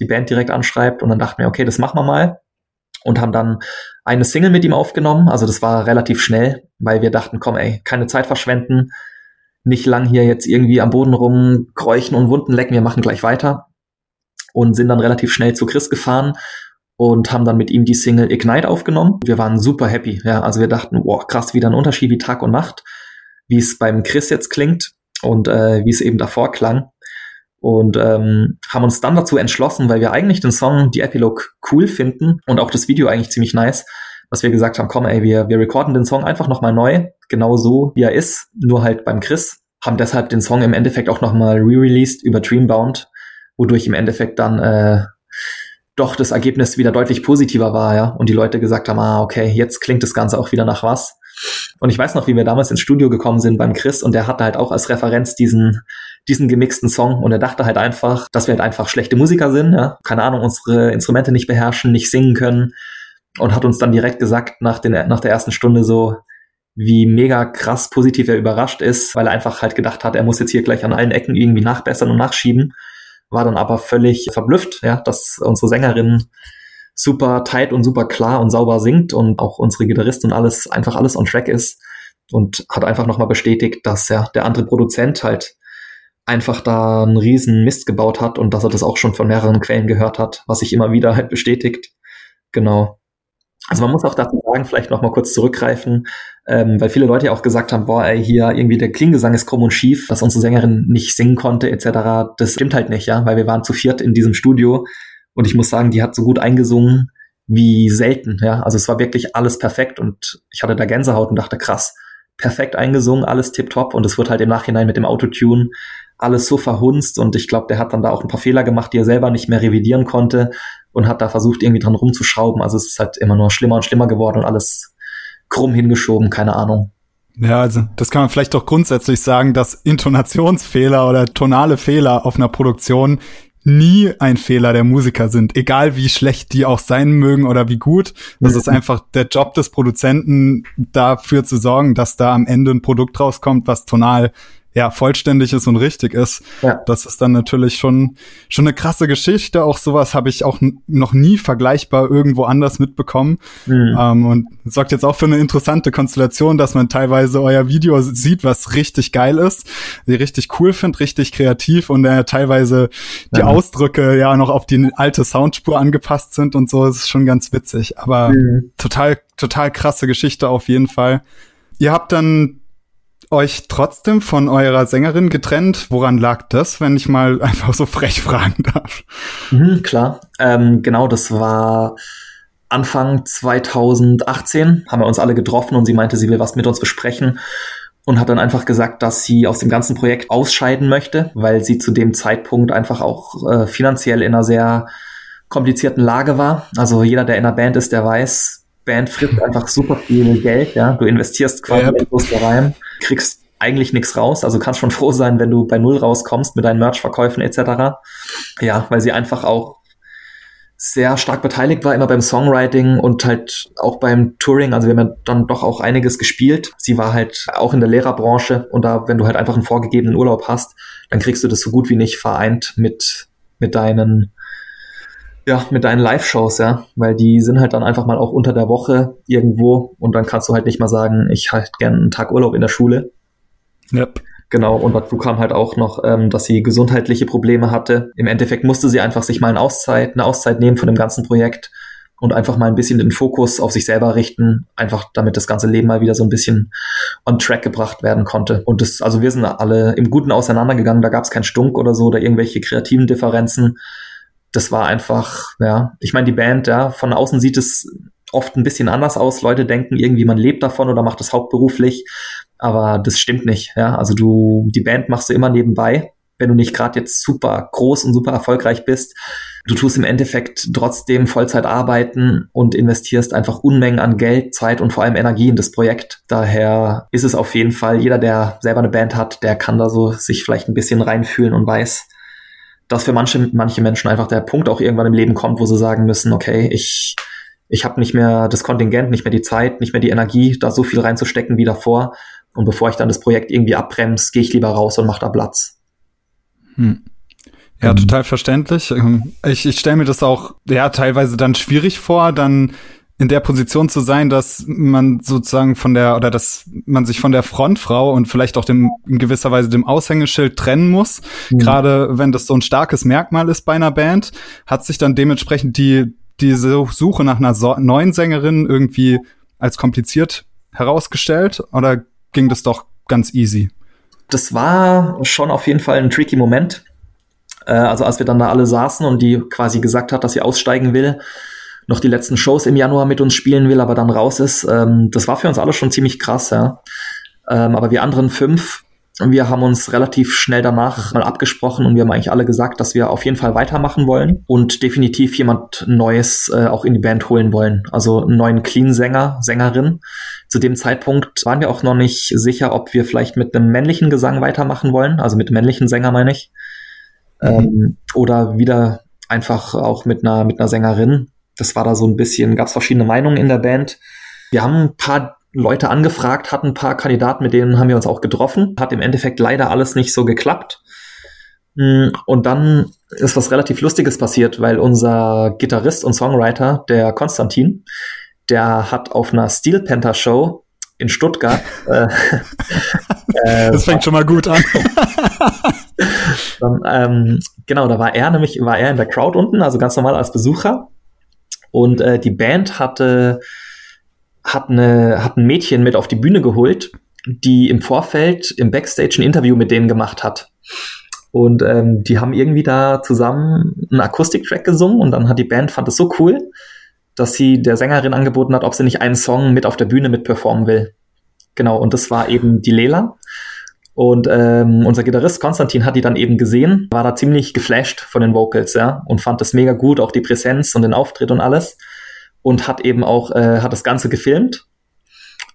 die Band direkt anschreibt und dann dachten wir, okay, das machen wir mal und haben dann eine Single mit ihm aufgenommen. Also das war relativ schnell, weil wir dachten, komm, ey, keine Zeit verschwenden, nicht lang hier jetzt irgendwie am Boden rumkräuchen und Wunden lecken, wir machen gleich weiter. Und sind dann relativ schnell zu Chris gefahren und haben dann mit ihm die Single Ignite aufgenommen. Wir waren super happy, ja, also wir dachten, wow, krass, wieder ein Unterschied wie Tag und Nacht, wie es beim Chris jetzt klingt und äh, wie es eben davor klang und ähm, haben uns dann dazu entschlossen, weil wir eigentlich den Song, die Epilogue cool finden und auch das Video eigentlich ziemlich nice, dass wir gesagt haben, komm ey, wir, wir recorden den Song einfach nochmal neu, genau so wie er ist, nur halt beim Chris, haben deshalb den Song im Endeffekt auch nochmal re-released über Dreambound, wodurch im Endeffekt dann äh, doch das Ergebnis wieder deutlich positiver war, ja, und die Leute gesagt haben, ah, okay, jetzt klingt das Ganze auch wieder nach was. Und ich weiß noch, wie wir damals ins Studio gekommen sind beim Chris und der hatte halt auch als Referenz diesen, diesen gemixten Song. Und er dachte halt einfach, dass wir halt einfach schlechte Musiker sind, ja, keine Ahnung, unsere Instrumente nicht beherrschen, nicht singen können. Und hat uns dann direkt gesagt nach, den, nach der ersten Stunde so, wie mega krass positiv er überrascht ist, weil er einfach halt gedacht hat, er muss jetzt hier gleich an allen Ecken irgendwie nachbessern und nachschieben, war dann aber völlig verblüfft, ja, dass unsere Sängerin super tight und super klar und sauber singt und auch unsere Gitarrist und alles, einfach alles on track ist. und hat einfach nochmal bestätigt, dass ja der andere Produzent halt einfach da einen riesen Mist gebaut hat und dass er das auch schon von mehreren Quellen gehört hat, was sich immer wieder [LAUGHS] halt bestätigt. Genau. Also man muss auch dazu sagen, vielleicht noch mal kurz zurückgreifen, ähm, weil viele Leute ja auch gesagt haben, boah, ey, hier irgendwie der Klingesang ist krumm und schief, dass unsere Sängerin nicht singen konnte etc. Das stimmt halt nicht, ja, weil wir waren zu viert in diesem Studio und ich muss sagen, die hat so gut eingesungen wie selten, ja. Also es war wirklich alles perfekt und ich hatte da Gänsehaut und dachte, krass, perfekt eingesungen, alles tipptopp und es wird halt im Nachhinein mit dem Autotune alles so verhunzt und ich glaube, der hat dann da auch ein paar Fehler gemacht, die er selber nicht mehr revidieren konnte und hat da versucht, irgendwie dran rumzuschrauben. Also es ist halt immer nur schlimmer und schlimmer geworden und alles krumm hingeschoben, keine Ahnung. Ja, also das kann man vielleicht doch grundsätzlich sagen, dass Intonationsfehler oder tonale Fehler auf einer Produktion nie ein Fehler der Musiker sind, egal wie schlecht die auch sein mögen oder wie gut. Das ist einfach der Job des Produzenten, dafür zu sorgen, dass da am Ende ein Produkt rauskommt, was tonal ja, vollständig ist und richtig ist. Ja. Das ist dann natürlich schon, schon eine krasse Geschichte. Auch sowas habe ich auch noch nie vergleichbar irgendwo anders mitbekommen. Mhm. Ähm, und sorgt jetzt auch für eine interessante Konstellation, dass man teilweise euer Video sieht, was richtig geil ist, die richtig cool findet, richtig kreativ und äh, teilweise die ja. Ausdrücke ja noch auf die alte Soundspur angepasst sind und so. Das ist schon ganz witzig. Aber mhm. total, total krasse Geschichte auf jeden Fall. Ihr habt dann euch trotzdem von eurer Sängerin getrennt. Woran lag das, wenn ich mal [LAUGHS] einfach so frech fragen darf? Mhm, klar, ähm, genau, das war Anfang 2018, haben wir uns alle getroffen und sie meinte, sie will was mit uns besprechen und hat dann einfach gesagt, dass sie aus dem ganzen Projekt ausscheiden möchte, weil sie zu dem Zeitpunkt einfach auch äh, finanziell in einer sehr komplizierten Lage war. Also jeder, der in einer Band ist, der weiß, Band frisst [LAUGHS] einfach super viel Geld, ja. Du investierst quasi yep. da rein, kriegst eigentlich nichts raus. Also kannst schon [LAUGHS] froh sein, wenn du bei Null rauskommst mit deinen Merch-Verkäufen etc. Ja, weil sie einfach auch sehr stark beteiligt war, immer beim Songwriting und halt auch beim Touring. Also wir haben ja dann doch auch einiges gespielt. Sie war halt auch in der Lehrerbranche und da, wenn du halt einfach einen vorgegebenen Urlaub hast, dann kriegst du das so gut wie nicht vereint mit, mit deinen ja, mit deinen Live-Shows, ja, weil die sind halt dann einfach mal auch unter der Woche irgendwo und dann kannst du halt nicht mal sagen, ich halt gerne einen Tag Urlaub in der Schule. Yep. Genau, und dazu kam halt auch noch, ähm, dass sie gesundheitliche Probleme hatte. Im Endeffekt musste sie einfach sich mal eine Auszeit, eine Auszeit nehmen von dem ganzen Projekt und einfach mal ein bisschen den Fokus auf sich selber richten, einfach damit das ganze Leben mal wieder so ein bisschen on track gebracht werden konnte. Und das, also wir sind alle im Guten auseinandergegangen, da gab es keinen Stunk oder so oder irgendwelche kreativen Differenzen das war einfach, ja, ich meine, die Band, ja, von außen sieht es oft ein bisschen anders aus. Leute denken irgendwie, man lebt davon oder macht das hauptberuflich, aber das stimmt nicht, ja. Also du, die Band machst du immer nebenbei, wenn du nicht gerade jetzt super groß und super erfolgreich bist. Du tust im Endeffekt trotzdem Vollzeit arbeiten und investierst einfach Unmengen an Geld, Zeit und vor allem Energie in das Projekt. Daher ist es auf jeden Fall, jeder, der selber eine Band hat, der kann da so sich vielleicht ein bisschen reinfühlen und weiß, dass für manche, manche Menschen einfach der Punkt auch irgendwann im Leben kommt, wo sie sagen müssen, okay, ich, ich habe nicht mehr das Kontingent, nicht mehr die Zeit, nicht mehr die Energie, da so viel reinzustecken wie davor. Und bevor ich dann das Projekt irgendwie abbremse, gehe ich lieber raus und mache da Platz. Hm. Ja, mhm. total verständlich. Ähm, ich, ich stelle mir das auch ja teilweise dann schwierig vor, dann in der Position zu sein, dass man sozusagen von der oder dass man sich von der Frontfrau und vielleicht auch dem in gewisser Weise dem Aushängeschild trennen muss. Mhm. Gerade wenn das so ein starkes Merkmal ist bei einer Band, hat sich dann dementsprechend die diese Suche nach einer so neuen Sängerin irgendwie als kompliziert herausgestellt oder ging das doch ganz easy? Das war schon auf jeden Fall ein tricky Moment. Äh, also als wir dann da alle saßen und die quasi gesagt hat, dass sie aussteigen will, noch die letzten Shows im Januar mit uns spielen will, aber dann raus ist. Ähm, das war für uns alle schon ziemlich krass, ja. Ähm, aber wir anderen fünf, wir haben uns relativ schnell danach mal abgesprochen und wir haben eigentlich alle gesagt, dass wir auf jeden Fall weitermachen wollen und definitiv jemand Neues äh, auch in die Band holen wollen. Also einen neuen Clean-Sänger, Sängerin. Zu dem Zeitpunkt waren wir auch noch nicht sicher, ob wir vielleicht mit einem männlichen Gesang weitermachen wollen, also mit männlichen Sänger meine ich. Mhm. Ähm, oder wieder einfach auch mit einer, mit einer Sängerin. Das war da so ein bisschen, gab es verschiedene Meinungen in der Band. Wir haben ein paar Leute angefragt, hatten ein paar Kandidaten, mit denen haben wir uns auch getroffen. Hat im Endeffekt leider alles nicht so geklappt. Mm, und dann ist was relativ Lustiges passiert, weil unser Gitarrist und Songwriter, der Konstantin, der hat auf einer Steel Panther Show in Stuttgart. [LAUGHS] äh, das fängt schon mal gut an. [LAUGHS] dann, ähm, genau, da war er nämlich, war er in der Crowd unten, also ganz normal als Besucher. Und äh, die Band hatte, hat, eine, hat ein Mädchen mit auf die Bühne geholt, die im Vorfeld im Backstage ein Interview mit denen gemacht hat. Und ähm, die haben irgendwie da zusammen einen Akustiktrack gesungen und dann hat die Band, fand es so cool, dass sie der Sängerin angeboten hat, ob sie nicht einen Song mit auf der Bühne mit performen will. Genau, und das war eben die Lela. Und ähm, unser Gitarrist Konstantin hat die dann eben gesehen, war da ziemlich geflasht von den Vocals, ja, und fand das mega gut, auch die Präsenz und den Auftritt und alles. Und hat eben auch, äh, hat das Ganze gefilmt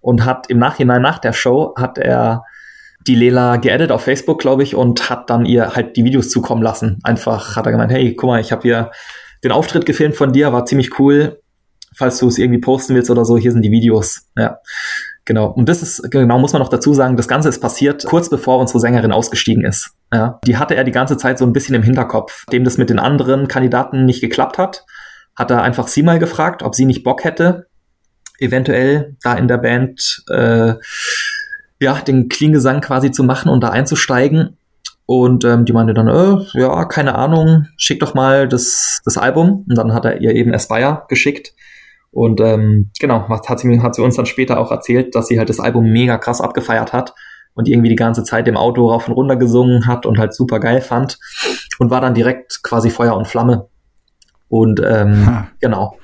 und hat im Nachhinein nach der Show hat er die Lela geedit auf Facebook, glaube ich, und hat dann ihr halt die Videos zukommen lassen. Einfach hat er gemeint, hey, guck mal, ich habe hier den Auftritt gefilmt von dir, war ziemlich cool. Falls du es irgendwie posten willst oder so, hier sind die Videos. Ja. Genau. Und das ist, genau, muss man noch dazu sagen, das Ganze ist passiert kurz bevor unsere Sängerin ausgestiegen ist. Ja. Die hatte er die ganze Zeit so ein bisschen im Hinterkopf. Dem das mit den anderen Kandidaten nicht geklappt hat, hat er einfach sie mal gefragt, ob sie nicht Bock hätte, eventuell da in der Band, äh, ja, den Clean-Gesang quasi zu machen und da einzusteigen. Und ähm, die meinte dann, äh, ja, keine Ahnung, schick doch mal das, das Album. Und dann hat er ihr eben Aspire geschickt. Und ähm, genau, hat sie, hat sie uns dann später auch erzählt, dass sie halt das Album mega krass abgefeiert hat und irgendwie die ganze Zeit im Auto rauf und runter gesungen hat und halt super geil fand und war dann direkt quasi Feuer und Flamme. Und ähm, ha. genau,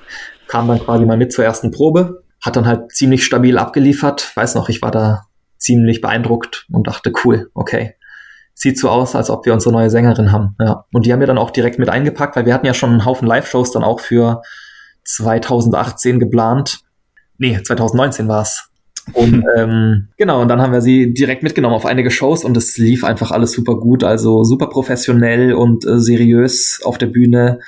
kam dann quasi mal mit zur ersten Probe, hat dann halt ziemlich stabil abgeliefert. Weiß noch, ich war da ziemlich beeindruckt und dachte, cool, okay. Sieht so aus, als ob wir unsere neue Sängerin haben. Ja. Und die haben wir dann auch direkt mit eingepackt, weil wir hatten ja schon einen Haufen Live-Shows dann auch für 2018 geplant. Nee, 2019 war's. Und [LAUGHS] ähm, genau, und dann haben wir sie direkt mitgenommen auf einige Shows und es lief einfach alles super gut, also super professionell und äh, seriös auf der Bühne,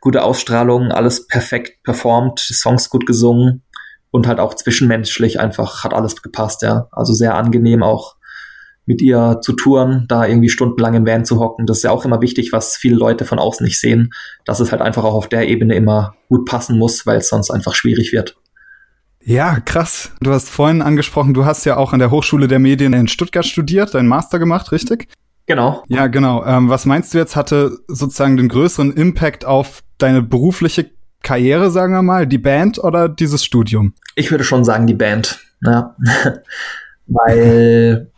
gute Ausstrahlung, alles perfekt performt, Songs gut gesungen und halt auch zwischenmenschlich einfach hat alles gepasst, ja. Also sehr angenehm auch mit ihr zu touren, da irgendwie stundenlang im Van zu hocken. Das ist ja auch immer wichtig, was viele Leute von außen nicht sehen, dass es halt einfach auch auf der Ebene immer gut passen muss, weil es sonst einfach schwierig wird. Ja, krass. Du hast vorhin angesprochen, du hast ja auch an der Hochschule der Medien in Stuttgart studiert, deinen Master gemacht, richtig? Genau. Ja, genau. Ähm, was meinst du jetzt hatte sozusagen den größeren Impact auf deine berufliche Karriere, sagen wir mal, die Band oder dieses Studium? Ich würde schon sagen, die Band. Ja. [LAUGHS] Weil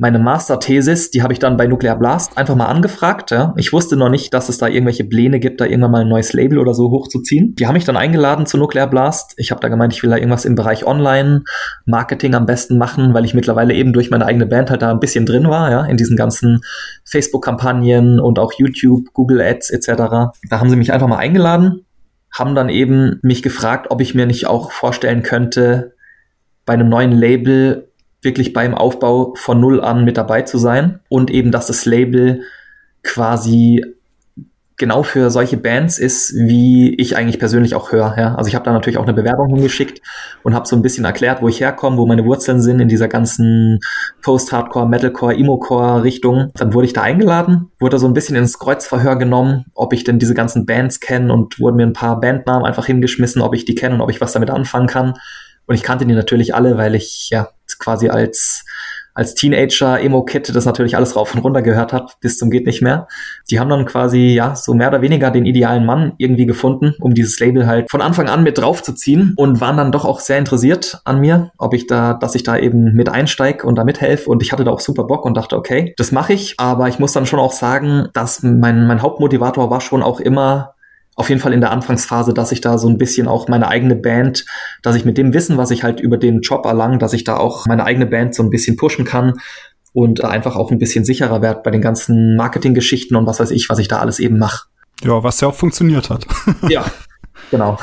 meine Masterthesis, die habe ich dann bei Nuclear Blast einfach mal angefragt. Ja. Ich wusste noch nicht, dass es da irgendwelche Pläne gibt, da irgendwann mal ein neues Label oder so hochzuziehen. Die haben mich dann eingeladen zu Nuclear Blast. Ich habe da gemeint, ich will da irgendwas im Bereich Online-Marketing am besten machen, weil ich mittlerweile eben durch meine eigene Band halt da ein bisschen drin war, ja, in diesen ganzen Facebook-Kampagnen und auch YouTube, Google Ads etc. Da haben sie mich einfach mal eingeladen, haben dann eben mich gefragt, ob ich mir nicht auch vorstellen könnte, bei einem neuen Label wirklich beim Aufbau von Null an mit dabei zu sein und eben, dass das Label quasi genau für solche Bands ist, wie ich eigentlich persönlich auch höre. Ja? Also ich habe da natürlich auch eine Bewerbung hingeschickt und habe so ein bisschen erklärt, wo ich herkomme, wo meine Wurzeln sind in dieser ganzen Post-Hardcore, Metalcore, Emo-Core Richtung. Dann wurde ich da eingeladen, wurde so ein bisschen ins Kreuzverhör genommen, ob ich denn diese ganzen Bands kenne und wurden mir ein paar Bandnamen einfach hingeschmissen, ob ich die kenne und ob ich was damit anfangen kann. Und ich kannte die natürlich alle, weil ich ja quasi als als Teenager Emo-Kid das natürlich alles rauf und runter gehört hat, bis zum geht nicht mehr. Die haben dann quasi, ja, so mehr oder weniger den idealen Mann irgendwie gefunden, um dieses Label halt von Anfang an mit draufzuziehen und waren dann doch auch sehr interessiert an mir, ob ich da, dass ich da eben mit einsteig und da mithelfe und ich hatte da auch super Bock und dachte, okay, das mache ich, aber ich muss dann schon auch sagen, dass mein, mein Hauptmotivator war schon auch immer auf jeden Fall in der Anfangsphase, dass ich da so ein bisschen auch meine eigene Band, dass ich mit dem Wissen, was ich halt über den Job erlange, dass ich da auch meine eigene Band so ein bisschen pushen kann und einfach auch ein bisschen sicherer werde bei den ganzen Marketinggeschichten und was weiß ich, was ich da alles eben mache. Ja, was ja auch funktioniert hat. [LAUGHS] ja, genau.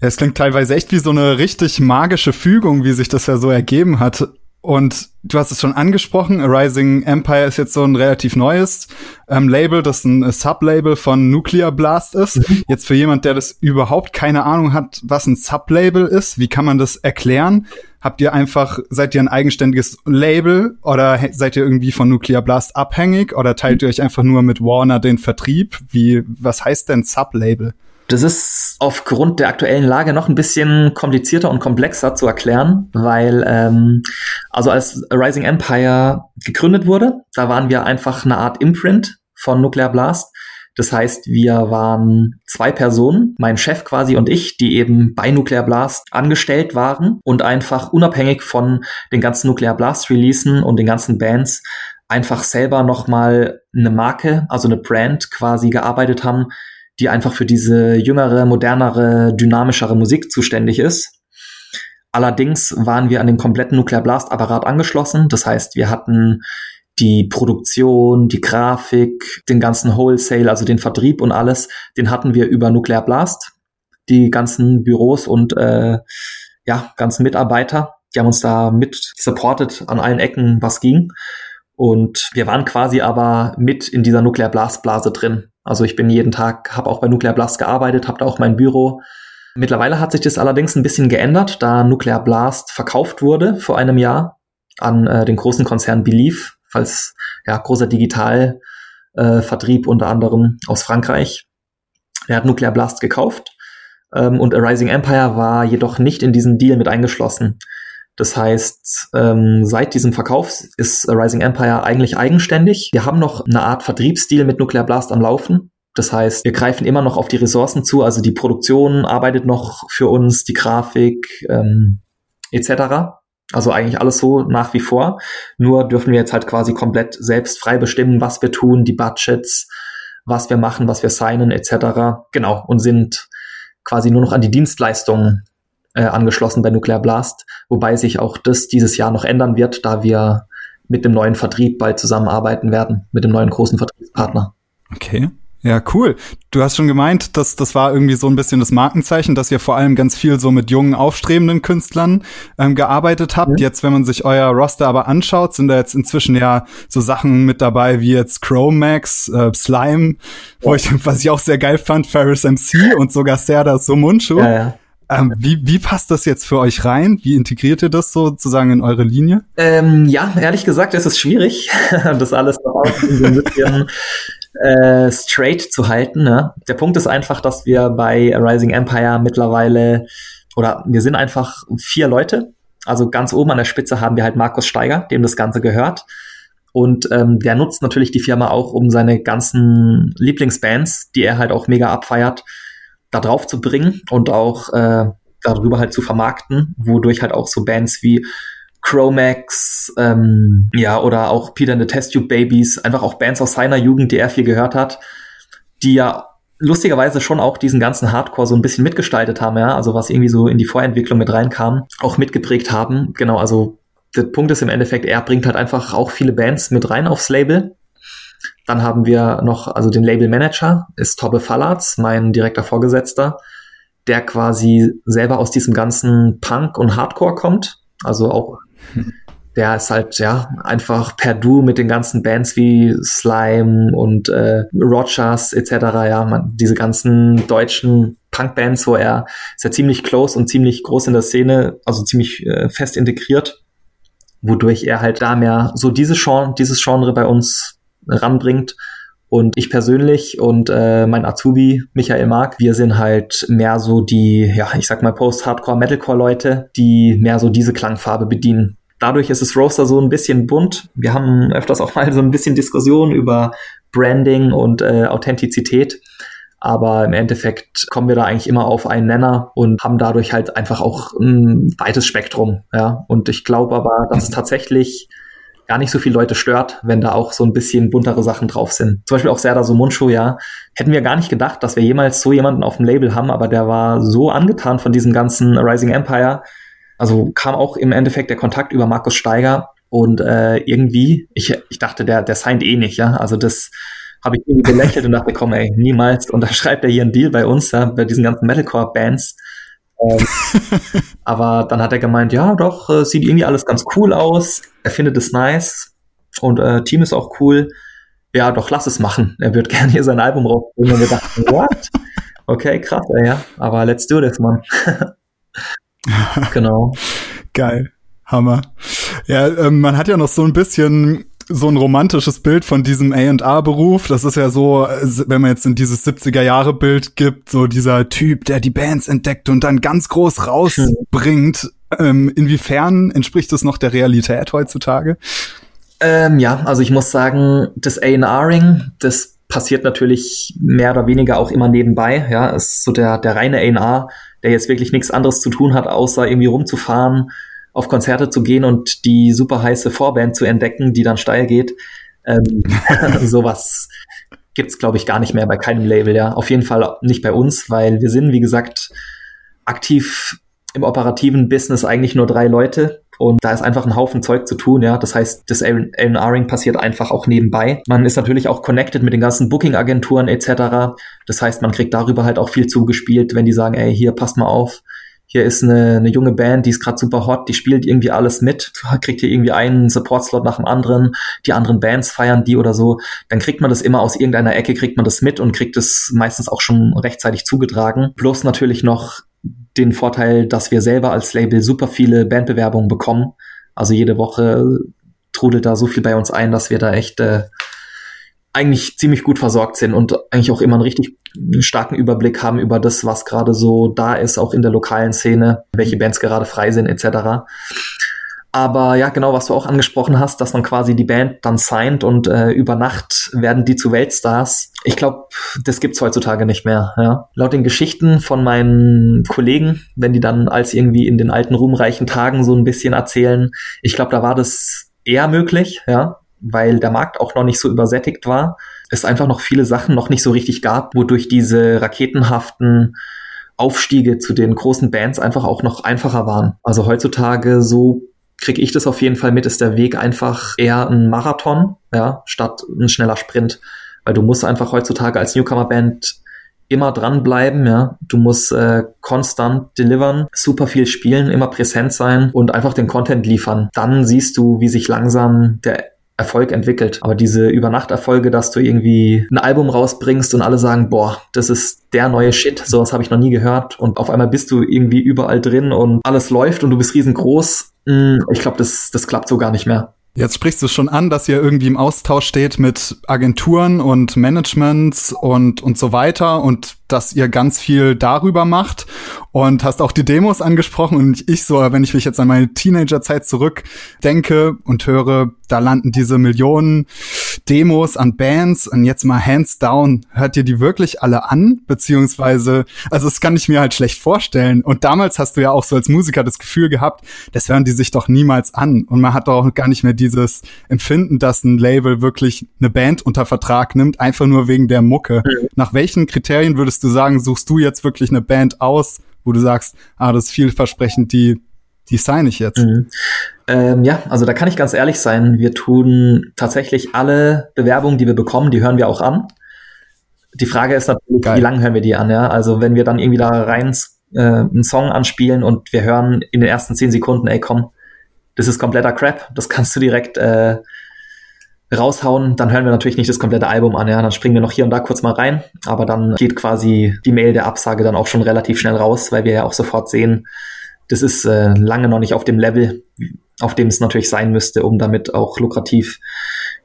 es klingt teilweise echt wie so eine richtig magische Fügung, wie sich das ja so ergeben hat. Und du hast es schon angesprochen, A Rising Empire ist jetzt so ein relativ neues ähm, Label, das ein Sublabel von Nuclear Blast ist. Mhm. Jetzt für jemand, der das überhaupt keine Ahnung hat, was ein Sublabel ist, wie kann man das erklären? Habt ihr einfach, seid ihr ein eigenständiges Label oder seid ihr irgendwie von Nuclear Blast abhängig oder teilt ihr euch einfach nur mit Warner den Vertrieb? Wie, was heißt denn Sublabel? Das ist aufgrund der aktuellen Lage noch ein bisschen komplizierter und komplexer zu erklären, weil ähm, also als Rising Empire gegründet wurde, da waren wir einfach eine Art Imprint von Nuclear Blast. Das heißt, wir waren zwei Personen, mein Chef quasi und ich, die eben bei Nuclear Blast angestellt waren und einfach unabhängig von den ganzen Nuclear Blast Releasen und den ganzen Bands einfach selber nochmal eine Marke, also eine Brand quasi gearbeitet haben, die einfach für diese jüngere, modernere, dynamischere Musik zuständig ist. Allerdings waren wir an den kompletten Nuclear Blast Apparat angeschlossen. Das heißt, wir hatten die Produktion, die Grafik, den ganzen Wholesale, also den Vertrieb und alles, den hatten wir über Nuclear Blast. Die ganzen Büros und äh, ja, ganzen Mitarbeiter, die haben uns da mit supported an allen Ecken, was ging. Und wir waren quasi aber mit in dieser Nuclear Blast Blase drin. Also ich bin jeden Tag, habe auch bei Nuclear Blast gearbeitet, habe da auch mein Büro. Mittlerweile hat sich das allerdings ein bisschen geändert, da Nuclear Blast verkauft wurde vor einem Jahr an äh, den großen Konzern Belief, falls ja großer Digitalvertrieb äh, unter anderem aus Frankreich. Er hat Nuclear Blast gekauft ähm, und A Rising Empire war jedoch nicht in diesen Deal mit eingeschlossen. Das heißt, ähm, seit diesem Verkauf ist Rising Empire eigentlich eigenständig. Wir haben noch eine Art Vertriebsstil mit Nuclear Blast am Laufen. Das heißt, wir greifen immer noch auf die Ressourcen zu, also die Produktion arbeitet noch für uns, die Grafik ähm, etc. Also eigentlich alles so nach wie vor. Nur dürfen wir jetzt halt quasi komplett selbst frei bestimmen, was wir tun, die Budgets, was wir machen, was wir signen etc. Genau und sind quasi nur noch an die Dienstleistungen äh, angeschlossen bei Nuclear Blast, wobei sich auch das dieses Jahr noch ändern wird, da wir mit dem neuen Vertrieb bald zusammenarbeiten werden, mit dem neuen großen Vertriebspartner. Okay. Ja, cool. Du hast schon gemeint, dass das war irgendwie so ein bisschen das Markenzeichen, dass ihr vor allem ganz viel so mit jungen, aufstrebenden Künstlern ähm, gearbeitet habt. Mhm. Jetzt, wenn man sich euer Roster aber anschaut, sind da jetzt inzwischen ja so Sachen mit dabei wie jetzt Chromax, äh, Slime, ja. wo ich, was ich auch sehr geil fand, Ferris MC und sogar Serda Somunchu. Ja, ja. Ähm, wie, wie passt das jetzt für euch rein? Wie integriert ihr das sozusagen in eure Linie? Ähm, ja, ehrlich gesagt, es ist schwierig, [LAUGHS] das alles so ein bisschen äh, straight zu halten. Ne? Der Punkt ist einfach, dass wir bei Rising Empire mittlerweile oder wir sind einfach vier Leute. Also ganz oben an der Spitze haben wir halt Markus Steiger, dem das Ganze gehört. Und ähm, der nutzt natürlich die Firma auch, um seine ganzen Lieblingsbands, die er halt auch mega abfeiert, da drauf zu bringen und auch äh, darüber halt zu vermarkten, wodurch halt auch so Bands wie Chromax, ähm, ja, oder auch Peter and the Test Tube Babies, einfach auch Bands aus seiner Jugend, die er viel gehört hat, die ja lustigerweise schon auch diesen ganzen Hardcore so ein bisschen mitgestaltet haben, ja, also was irgendwie so in die Vorentwicklung mit reinkam, auch mitgeprägt haben. Genau, also der Punkt ist im Endeffekt, er bringt halt einfach auch viele Bands mit rein aufs Label dann haben wir noch, also den Label Manager ist Tobbe Fallards, mein direkter Vorgesetzter, der quasi selber aus diesem ganzen Punk und Hardcore kommt. Also auch, [LAUGHS] der ist halt, ja, einfach per Du mit den ganzen Bands wie Slime und äh, Rogers etc., ja, man, diese ganzen deutschen Punk-Bands, wo er ist ja ziemlich close und ziemlich groß in der Szene, also ziemlich äh, fest integriert, wodurch er halt da mehr so diese Genre, dieses Genre bei uns ranbringt. Und ich persönlich und äh, mein Azubi Michael Mark, wir sind halt mehr so die, ja, ich sag mal Post-Hardcore-Metalcore-Leute, die mehr so diese Klangfarbe bedienen. Dadurch ist das Roaster so ein bisschen bunt. Wir haben öfters auch [LAUGHS] mal so ein bisschen Diskussion über Branding und äh, Authentizität. Aber im Endeffekt kommen wir da eigentlich immer auf einen Nenner und haben dadurch halt einfach auch ein weites Spektrum. Ja, und ich glaube aber, dass es tatsächlich gar nicht so viele Leute stört, wenn da auch so ein bisschen buntere Sachen drauf sind. Zum Beispiel auch Serda Sumunchu, ja. Hätten wir gar nicht gedacht, dass wir jemals so jemanden auf dem Label haben, aber der war so angetan von diesem ganzen Rising Empire. Also kam auch im Endeffekt der Kontakt über Markus Steiger und äh, irgendwie, ich, ich dachte, der, der signed eh nicht, ja. Also das habe ich irgendwie belächelt und dachte, komm, ey, niemals [LAUGHS] unterschreibt er hier einen Deal bei uns, ja, bei diesen ganzen Metalcore-Bands. Ähm, [LAUGHS] aber dann hat er gemeint, ja, doch, äh, sieht irgendwie alles ganz cool aus. Er findet es nice und äh, Team ist auch cool. Ja, doch, lass es machen. Er wird [LAUGHS] gerne hier sein Album rausbringen. Und wir dachten, [LAUGHS] what? Okay, krass, ey, ja. Aber let's do this, man. genau. Geil. Hammer. Ja, ähm, man hat ja noch so ein bisschen so ein romantisches Bild von diesem A&R-Beruf. Das ist ja so, wenn man jetzt in dieses 70er-Jahre-Bild gibt, so dieser Typ, der die Bands entdeckt und dann ganz groß rausbringt. Ähm, inwiefern entspricht das noch der Realität heutzutage? Ähm, ja, also ich muss sagen, das A&Ring, das passiert natürlich mehr oder weniger auch immer nebenbei. Ja, ist so der, der reine A&R, der jetzt wirklich nichts anderes zu tun hat, außer irgendwie rumzufahren, auf Konzerte zu gehen und die super heiße Vorband zu entdecken, die dann steil geht. Ähm, [LAUGHS] sowas gibt's glaube ich, gar nicht mehr bei keinem Label, ja. Auf jeden Fall nicht bei uns, weil wir sind, wie gesagt, aktiv im operativen Business eigentlich nur drei Leute und da ist einfach ein Haufen Zeug zu tun, ja. Das heißt, das A&Ring passiert einfach auch nebenbei. Man ist natürlich auch connected mit den ganzen Booking-Agenturen etc. Das heißt, man kriegt darüber halt auch viel zugespielt, wenn die sagen, ey, hier, passt mal auf, hier ist eine, eine junge Band, die ist gerade super hot, die spielt irgendwie alles mit, kriegt hier irgendwie einen Support-Slot nach dem anderen, die anderen Bands feiern die oder so, dann kriegt man das immer aus irgendeiner Ecke, kriegt man das mit und kriegt es meistens auch schon rechtzeitig zugetragen. Plus natürlich noch den Vorteil, dass wir selber als Label super viele Bandbewerbungen bekommen. Also jede Woche trudelt da so viel bei uns ein, dass wir da echt äh, eigentlich ziemlich gut versorgt sind und eigentlich auch immer einen richtig starken Überblick haben über das, was gerade so da ist, auch in der lokalen Szene, welche Bands gerade frei sind etc. Aber ja, genau, was du auch angesprochen hast, dass man quasi die Band dann signed und äh, über Nacht werden die zu Weltstars. Ich glaube, das gibt's heutzutage nicht mehr. Ja. Laut den Geschichten von meinen Kollegen, wenn die dann als irgendwie in den alten ruhmreichen Tagen so ein bisschen erzählen, ich glaube, da war das eher möglich, ja, weil der Markt auch noch nicht so übersättigt war. Es einfach noch viele Sachen noch nicht so richtig gab, wodurch diese raketenhaften Aufstiege zu den großen Bands einfach auch noch einfacher waren. Also heutzutage so kriege ich das auf jeden Fall mit, ist der Weg einfach eher ein Marathon, ja, statt ein schneller Sprint. Weil du musst einfach heutzutage als Newcomer-Band immer dranbleiben, ja. Du musst äh, konstant delivern, super viel spielen, immer präsent sein und einfach den Content liefern. Dann siehst du, wie sich langsam der Erfolg entwickelt. Aber diese Übernachterfolge, dass du irgendwie ein Album rausbringst und alle sagen, boah, das ist der neue Shit, sowas habe ich noch nie gehört und auf einmal bist du irgendwie überall drin und alles läuft und du bist riesengroß. Hm, ich glaube, das, das klappt so gar nicht mehr. Jetzt sprichst du schon an, dass ihr irgendwie im Austausch steht mit Agenturen und Managements und, und so weiter und dass ihr ganz viel darüber macht und hast auch die Demos angesprochen und ich so, wenn ich mich jetzt an meine Teenagerzeit zurückdenke und höre, da landen diese Millionen Demos an Bands und jetzt mal hands down, hört ihr die wirklich alle an? Beziehungsweise, also das kann ich mir halt schlecht vorstellen. Und damals hast du ja auch so als Musiker das Gefühl gehabt, das hören die sich doch niemals an. Und man hat doch auch gar nicht mehr dieses Empfinden, dass ein Label wirklich eine Band unter Vertrag nimmt, einfach nur wegen der Mucke. Mhm. Nach welchen Kriterien würdest du sagen, suchst du jetzt wirklich eine Band aus, wo du sagst, ah, das ist vielversprechend, die, die sign ich jetzt? Mhm. Ähm, ja, also da kann ich ganz ehrlich sein. Wir tun tatsächlich alle Bewerbungen, die wir bekommen, die hören wir auch an. Die Frage ist natürlich, Geil. wie lange hören wir die an? Ja? Also wenn wir dann irgendwie da rein äh, einen Song anspielen und wir hören in den ersten zehn Sekunden, ey komm, das ist kompletter Crap, das kannst du direkt äh, raushauen, dann hören wir natürlich nicht das komplette Album an, ja, dann springen wir noch hier und da kurz mal rein, aber dann geht quasi die Mail der Absage dann auch schon relativ schnell raus, weil wir ja auch sofort sehen, das ist äh, lange noch nicht auf dem Level, auf dem es natürlich sein müsste, um damit auch lukrativ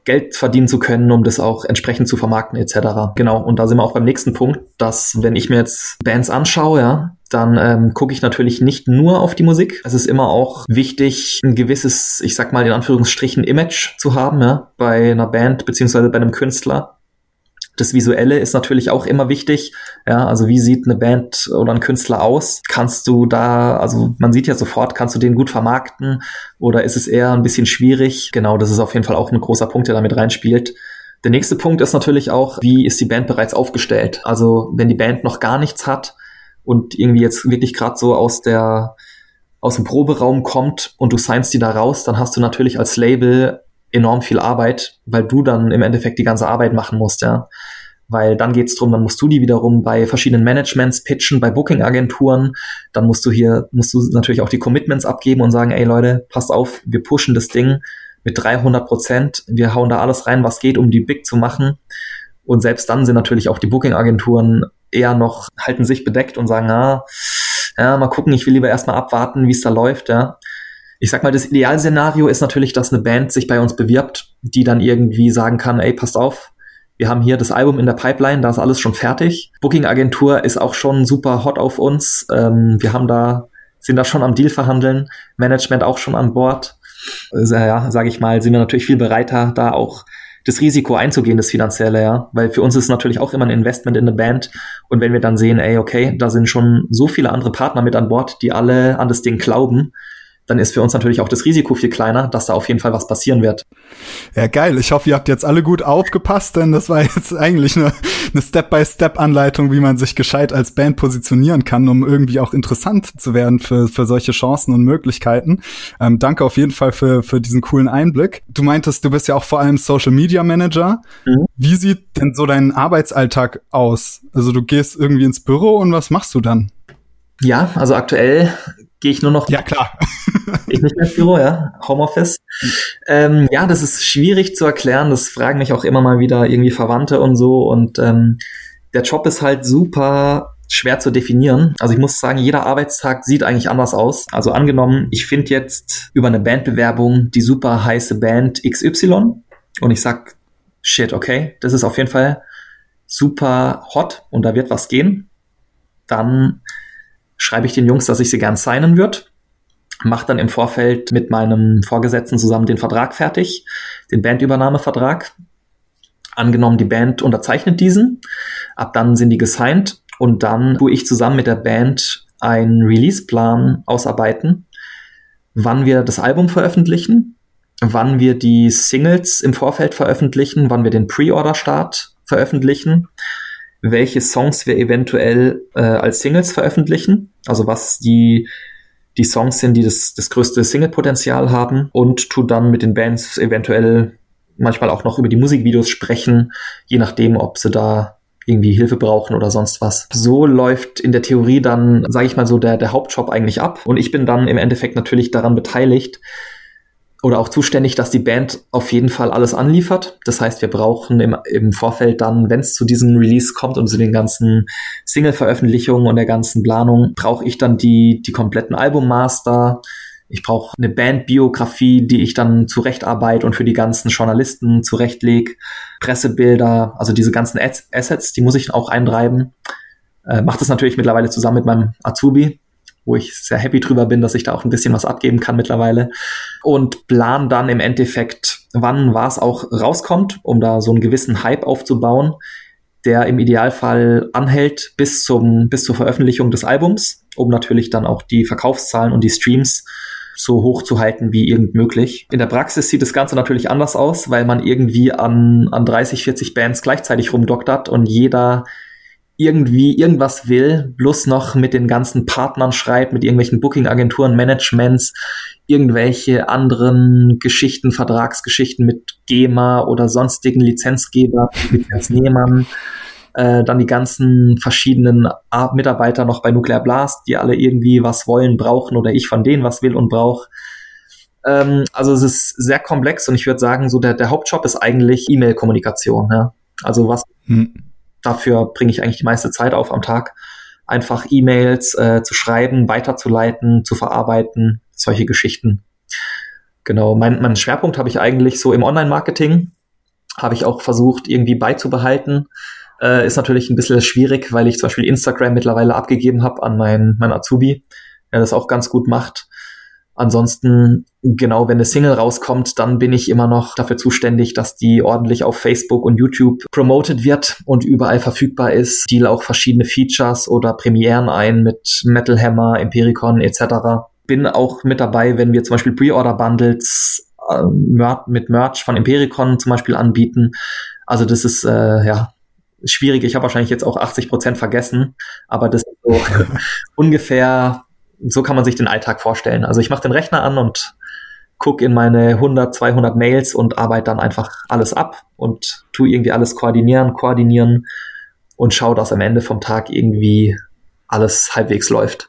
Geld verdienen zu können, um das auch entsprechend zu vermarkten etc. Genau, und da sind wir auch beim nächsten Punkt, dass wenn ich mir jetzt Bands anschaue, ja, dann ähm, gucke ich natürlich nicht nur auf die Musik. Es ist immer auch wichtig, ein gewisses, ich sag mal in Anführungsstrichen, Image zu haben, ja, bei einer Band beziehungsweise bei einem Künstler. Das Visuelle ist natürlich auch immer wichtig. Ja, also wie sieht eine Band oder ein Künstler aus? Kannst du da, also man sieht ja sofort, kannst du den gut vermarkten oder ist es eher ein bisschen schwierig? Genau, das ist auf jeden Fall auch ein großer Punkt, der damit reinspielt. Der nächste Punkt ist natürlich auch, wie ist die Band bereits aufgestellt? Also wenn die Band noch gar nichts hat und irgendwie jetzt wirklich gerade so aus der aus dem Proberaum kommt und du signst die da raus, dann hast du natürlich als Label enorm viel Arbeit, weil du dann im Endeffekt die ganze Arbeit machen musst, ja. Weil dann geht's drum, dann musst du die wiederum bei verschiedenen Managements pitchen, bei Booking-Agenturen. Dann musst du hier, musst du natürlich auch die Commitments abgeben und sagen, ey Leute, passt auf, wir pushen das Ding mit 300 Prozent. Wir hauen da alles rein, was geht, um die big zu machen. Und selbst dann sind natürlich auch die Booking-Agenturen eher noch, halten sich bedeckt und sagen, ah, ja, mal gucken, ich will lieber erstmal abwarten, wie es da läuft, ja Ich sag mal, das Idealszenario ist natürlich, dass eine Band sich bei uns bewirbt, die dann irgendwie sagen kann, ey, passt auf, wir haben hier das Album in der Pipeline, da ist alles schon fertig. Booking-Agentur ist auch schon super hot auf uns. Ähm, wir haben da, sind da schon am Deal verhandeln, Management auch schon an Bord. Also, ja, sage ich mal, sind wir natürlich viel bereiter, da auch das Risiko einzugehen, das finanzielle, ja. Weil für uns ist natürlich auch immer ein Investment in eine Band. Und wenn wir dann sehen, ey, okay, da sind schon so viele andere Partner mit an Bord, die alle an das Ding glauben, dann ist für uns natürlich auch das Risiko viel kleiner, dass da auf jeden Fall was passieren wird. Ja, geil. Ich hoffe, ihr habt jetzt alle gut aufgepasst, denn das war jetzt eigentlich eine, eine Step-by-Step-Anleitung, wie man sich gescheit als Band positionieren kann, um irgendwie auch interessant zu werden für, für solche Chancen und Möglichkeiten. Ähm, danke auf jeden Fall für, für diesen coolen Einblick. Du meintest, du bist ja auch vor allem Social Media Manager. Mhm. Wie sieht denn so dein Arbeitsalltag aus? Also du gehst irgendwie ins Büro und was machst du dann? Ja, also aktuell gehe ich nur noch. Ja, klar. [LAUGHS] ich nicht mehr ins Büro, ja. Homeoffice. Ähm, ja, das ist schwierig zu erklären. Das fragen mich auch immer mal wieder irgendwie Verwandte und so. Und ähm, der Job ist halt super schwer zu definieren. Also ich muss sagen, jeder Arbeitstag sieht eigentlich anders aus. Also angenommen, ich finde jetzt über eine Bandbewerbung die super heiße Band XY und ich sag, shit, okay, das ist auf jeden Fall super hot und da wird was gehen. Dann schreibe ich den Jungs, dass ich sie gern signen würde. Mache dann im Vorfeld mit meinem Vorgesetzten zusammen den Vertrag fertig, den Bandübernahmevertrag. Angenommen, die Band unterzeichnet diesen. Ab dann sind die gesigned und dann tue ich zusammen mit der Band einen Releaseplan ausarbeiten, wann wir das Album veröffentlichen, wann wir die Singles im Vorfeld veröffentlichen, wann wir den Pre-Order-Start veröffentlichen welche Songs wir eventuell äh, als Singles veröffentlichen, also was die die Songs sind, die das, das größte Single-Potenzial haben und tu dann mit den Bands eventuell manchmal auch noch über die Musikvideos sprechen, je nachdem, ob sie da irgendwie Hilfe brauchen oder sonst was. So läuft in der Theorie dann, sage ich mal so, der, der Hauptjob eigentlich ab. Und ich bin dann im Endeffekt natürlich daran beteiligt, oder auch zuständig, dass die Band auf jeden Fall alles anliefert. Das heißt, wir brauchen im, im Vorfeld dann, wenn es zu diesem Release kommt und zu den ganzen Single-Veröffentlichungen und der ganzen Planung, brauche ich dann die, die kompletten Albummaster. Ich brauche eine Bandbiografie, die ich dann zurechtarbeite und für die ganzen Journalisten zurechtlege. Pressebilder, also diese ganzen Assets, die muss ich auch eintreiben. Äh, Macht das natürlich mittlerweile zusammen mit meinem Azubi, wo ich sehr happy drüber bin, dass ich da auch ein bisschen was abgeben kann mittlerweile. Und plan dann im Endeffekt, wann was auch rauskommt, um da so einen gewissen Hype aufzubauen, der im Idealfall anhält bis zum, bis zur Veröffentlichung des Albums, um natürlich dann auch die Verkaufszahlen und die Streams so hoch zu halten wie irgend möglich. In der Praxis sieht das Ganze natürlich anders aus, weil man irgendwie an, an 30, 40 Bands gleichzeitig rumdoktert und jeder irgendwie irgendwas will, bloß noch mit den ganzen Partnern schreibt, mit irgendwelchen Booking-Agenturen, Managements, irgendwelche anderen Geschichten, Vertragsgeschichten mit GEMA oder sonstigen Lizenzgeber, [LAUGHS] Lizenznehmern, äh, dann die ganzen verschiedenen Mitarbeiter noch bei Nuclear Blast, die alle irgendwie was wollen, brauchen oder ich von denen was will und brauche. Ähm, also es ist sehr komplex und ich würde sagen, so der, der Hauptjob ist eigentlich E-Mail-Kommunikation. Ja? Also was hm dafür bringe ich eigentlich die meiste Zeit auf am Tag, einfach E-Mails äh, zu schreiben, weiterzuleiten, zu verarbeiten, solche Geschichten. Genau, mein, mein Schwerpunkt habe ich eigentlich so im Online-Marketing, habe ich auch versucht irgendwie beizubehalten. Äh, ist natürlich ein bisschen schwierig, weil ich zum Beispiel Instagram mittlerweile abgegeben habe an mein, mein Azubi, der das auch ganz gut macht. Ansonsten, genau, wenn eine Single rauskommt, dann bin ich immer noch dafür zuständig, dass die ordentlich auf Facebook und YouTube promoted wird und überall verfügbar ist. Deal auch verschiedene Features oder Premieren ein mit Metal Hammer, Impericon etc. Bin auch mit dabei, wenn wir zum Beispiel Pre-Order-Bundles äh, mit Merch von Impericon zum Beispiel anbieten. Also das ist äh, ja schwierig. Ich habe wahrscheinlich jetzt auch 80 Prozent vergessen, aber das ist so [LAUGHS] ungefähr so kann man sich den Alltag vorstellen. Also ich mache den Rechner an und gucke in meine 100, 200 Mails und arbeite dann einfach alles ab und tu irgendwie alles koordinieren, koordinieren und schaue, dass am Ende vom Tag irgendwie alles halbwegs läuft.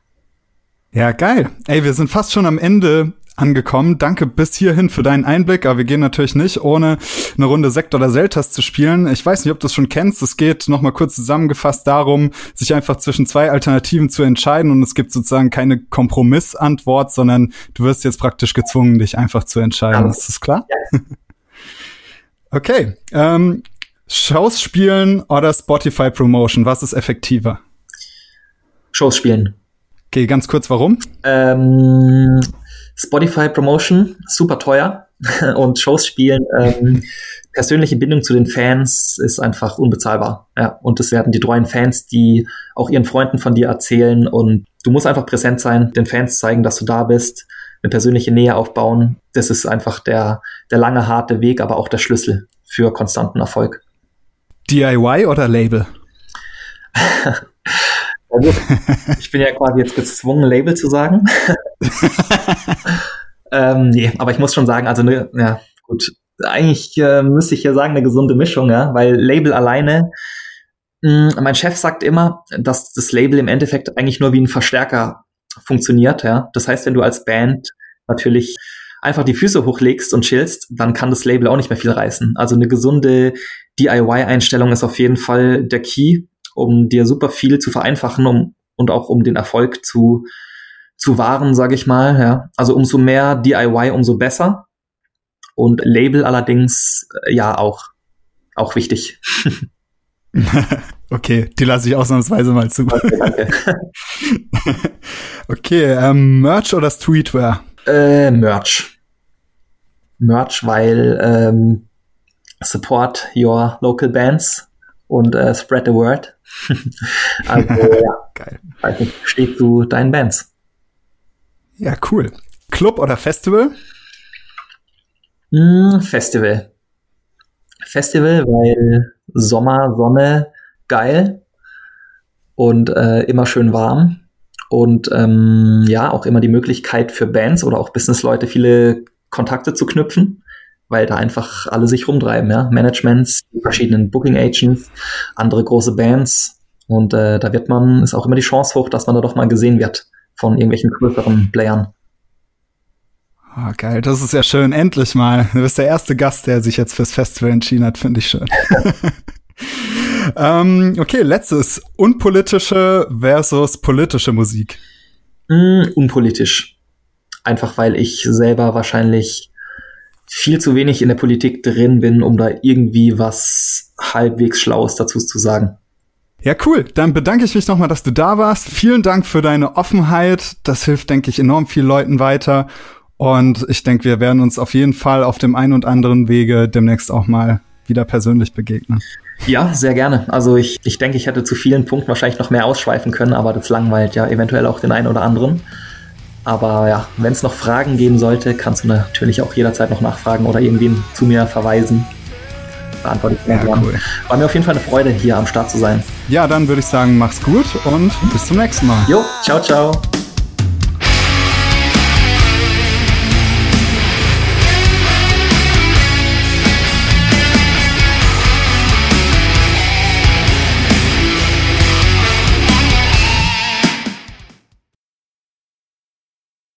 Ja, geil. Ey, wir sind fast schon am Ende angekommen. Danke bis hierhin für deinen Einblick, aber wir gehen natürlich nicht, ohne eine Runde Sekt oder Seltas zu spielen. Ich weiß nicht, ob du es schon kennst. Es geht nochmal kurz zusammengefasst darum, sich einfach zwischen zwei Alternativen zu entscheiden und es gibt sozusagen keine Kompromissantwort, sondern du wirst jetzt praktisch gezwungen, dich einfach zu entscheiden. Ist das klar? Ja. [LAUGHS] okay. Ähm, Shows spielen oder Spotify Promotion, was ist effektiver? Shows spielen. Okay, ganz kurz, warum? Ähm, Spotify Promotion, super teuer [LAUGHS] und Shows spielen, ähm, persönliche Bindung zu den Fans ist einfach unbezahlbar. Ja, und es werden die treuen Fans, die auch ihren Freunden von dir erzählen und du musst einfach präsent sein, den Fans zeigen, dass du da bist, eine persönliche Nähe aufbauen. Das ist einfach der, der lange, harte Weg, aber auch der Schlüssel für konstanten Erfolg. DIY oder Label? [LAUGHS] [LAUGHS] ich bin ja quasi jetzt gezwungen, Label zu sagen. [LAUGHS] ähm, nee, aber ich muss schon sagen, also ne, ja, gut. Eigentlich äh, müsste ich ja sagen, eine gesunde Mischung, ja, weil Label alleine, mh, hm, mein Chef sagt immer, dass das Label im Endeffekt eigentlich nur wie ein Verstärker funktioniert, ja. Das heißt, wenn du als Band natürlich einfach die Füße hochlegst und chillst, dann kann das Label auch nicht mehr viel reißen. Also eine gesunde DIY-Einstellung ist auf jeden Fall der Key, um dir super viel zu vereinfachen um, und auch um den Erfolg zu, zu wahren, sage ich mal. Ja. Also umso mehr DIY, umso besser. Und Label allerdings, äh, ja, auch, auch wichtig. [LAUGHS] okay, die lasse ich ausnahmsweise mal zu. Okay, danke. [LAUGHS] okay ähm, Merch oder Streetwear? Äh, Merch. Merch, weil ähm, support your local bands und äh, spread the word. [LAUGHS] also [LAUGHS] ja, Geil. Also steht zu deinen Bands. Ja, cool. Club oder Festival? Mm, Festival. Festival, weil Sommer, Sonne, geil und äh, immer schön warm. Und ähm, ja, auch immer die Möglichkeit für Bands oder auch Businessleute viele Kontakte zu knüpfen weil da einfach alle sich rumtreiben, ja. Managements, verschiedenen Booking Agents, andere große Bands. Und äh, da wird man, ist auch immer die Chance hoch, dass man da doch mal gesehen wird von irgendwelchen größeren Playern. Oh, geil, das ist ja schön. Endlich mal. Du bist der erste Gast, der sich jetzt fürs Festival entschieden hat, finde ich schön. [LAUGHS] ähm, okay, letztes. Unpolitische versus politische Musik. Mm, unpolitisch. Einfach weil ich selber wahrscheinlich viel zu wenig in der Politik drin bin, um da irgendwie was halbwegs Schlaues dazu zu sagen. Ja, cool. Dann bedanke ich mich nochmal, dass du da warst. Vielen Dank für deine Offenheit. Das hilft, denke ich, enorm vielen Leuten weiter. Und ich denke, wir werden uns auf jeden Fall auf dem einen und anderen Wege demnächst auch mal wieder persönlich begegnen. Ja, sehr gerne. Also ich, ich denke, ich hätte zu vielen Punkten wahrscheinlich noch mehr ausschweifen können, aber das langweilt ja eventuell auch den einen oder anderen. Aber ja, wenn es noch Fragen geben sollte, kannst du natürlich auch jederzeit noch nachfragen oder irgendwen zu mir verweisen. Beantworte ich. Ja, cool. War mir auf jeden Fall eine Freude, hier am Start zu sein. Ja, dann würde ich sagen, mach's gut und bis zum nächsten Mal. Jo, ciao, ciao.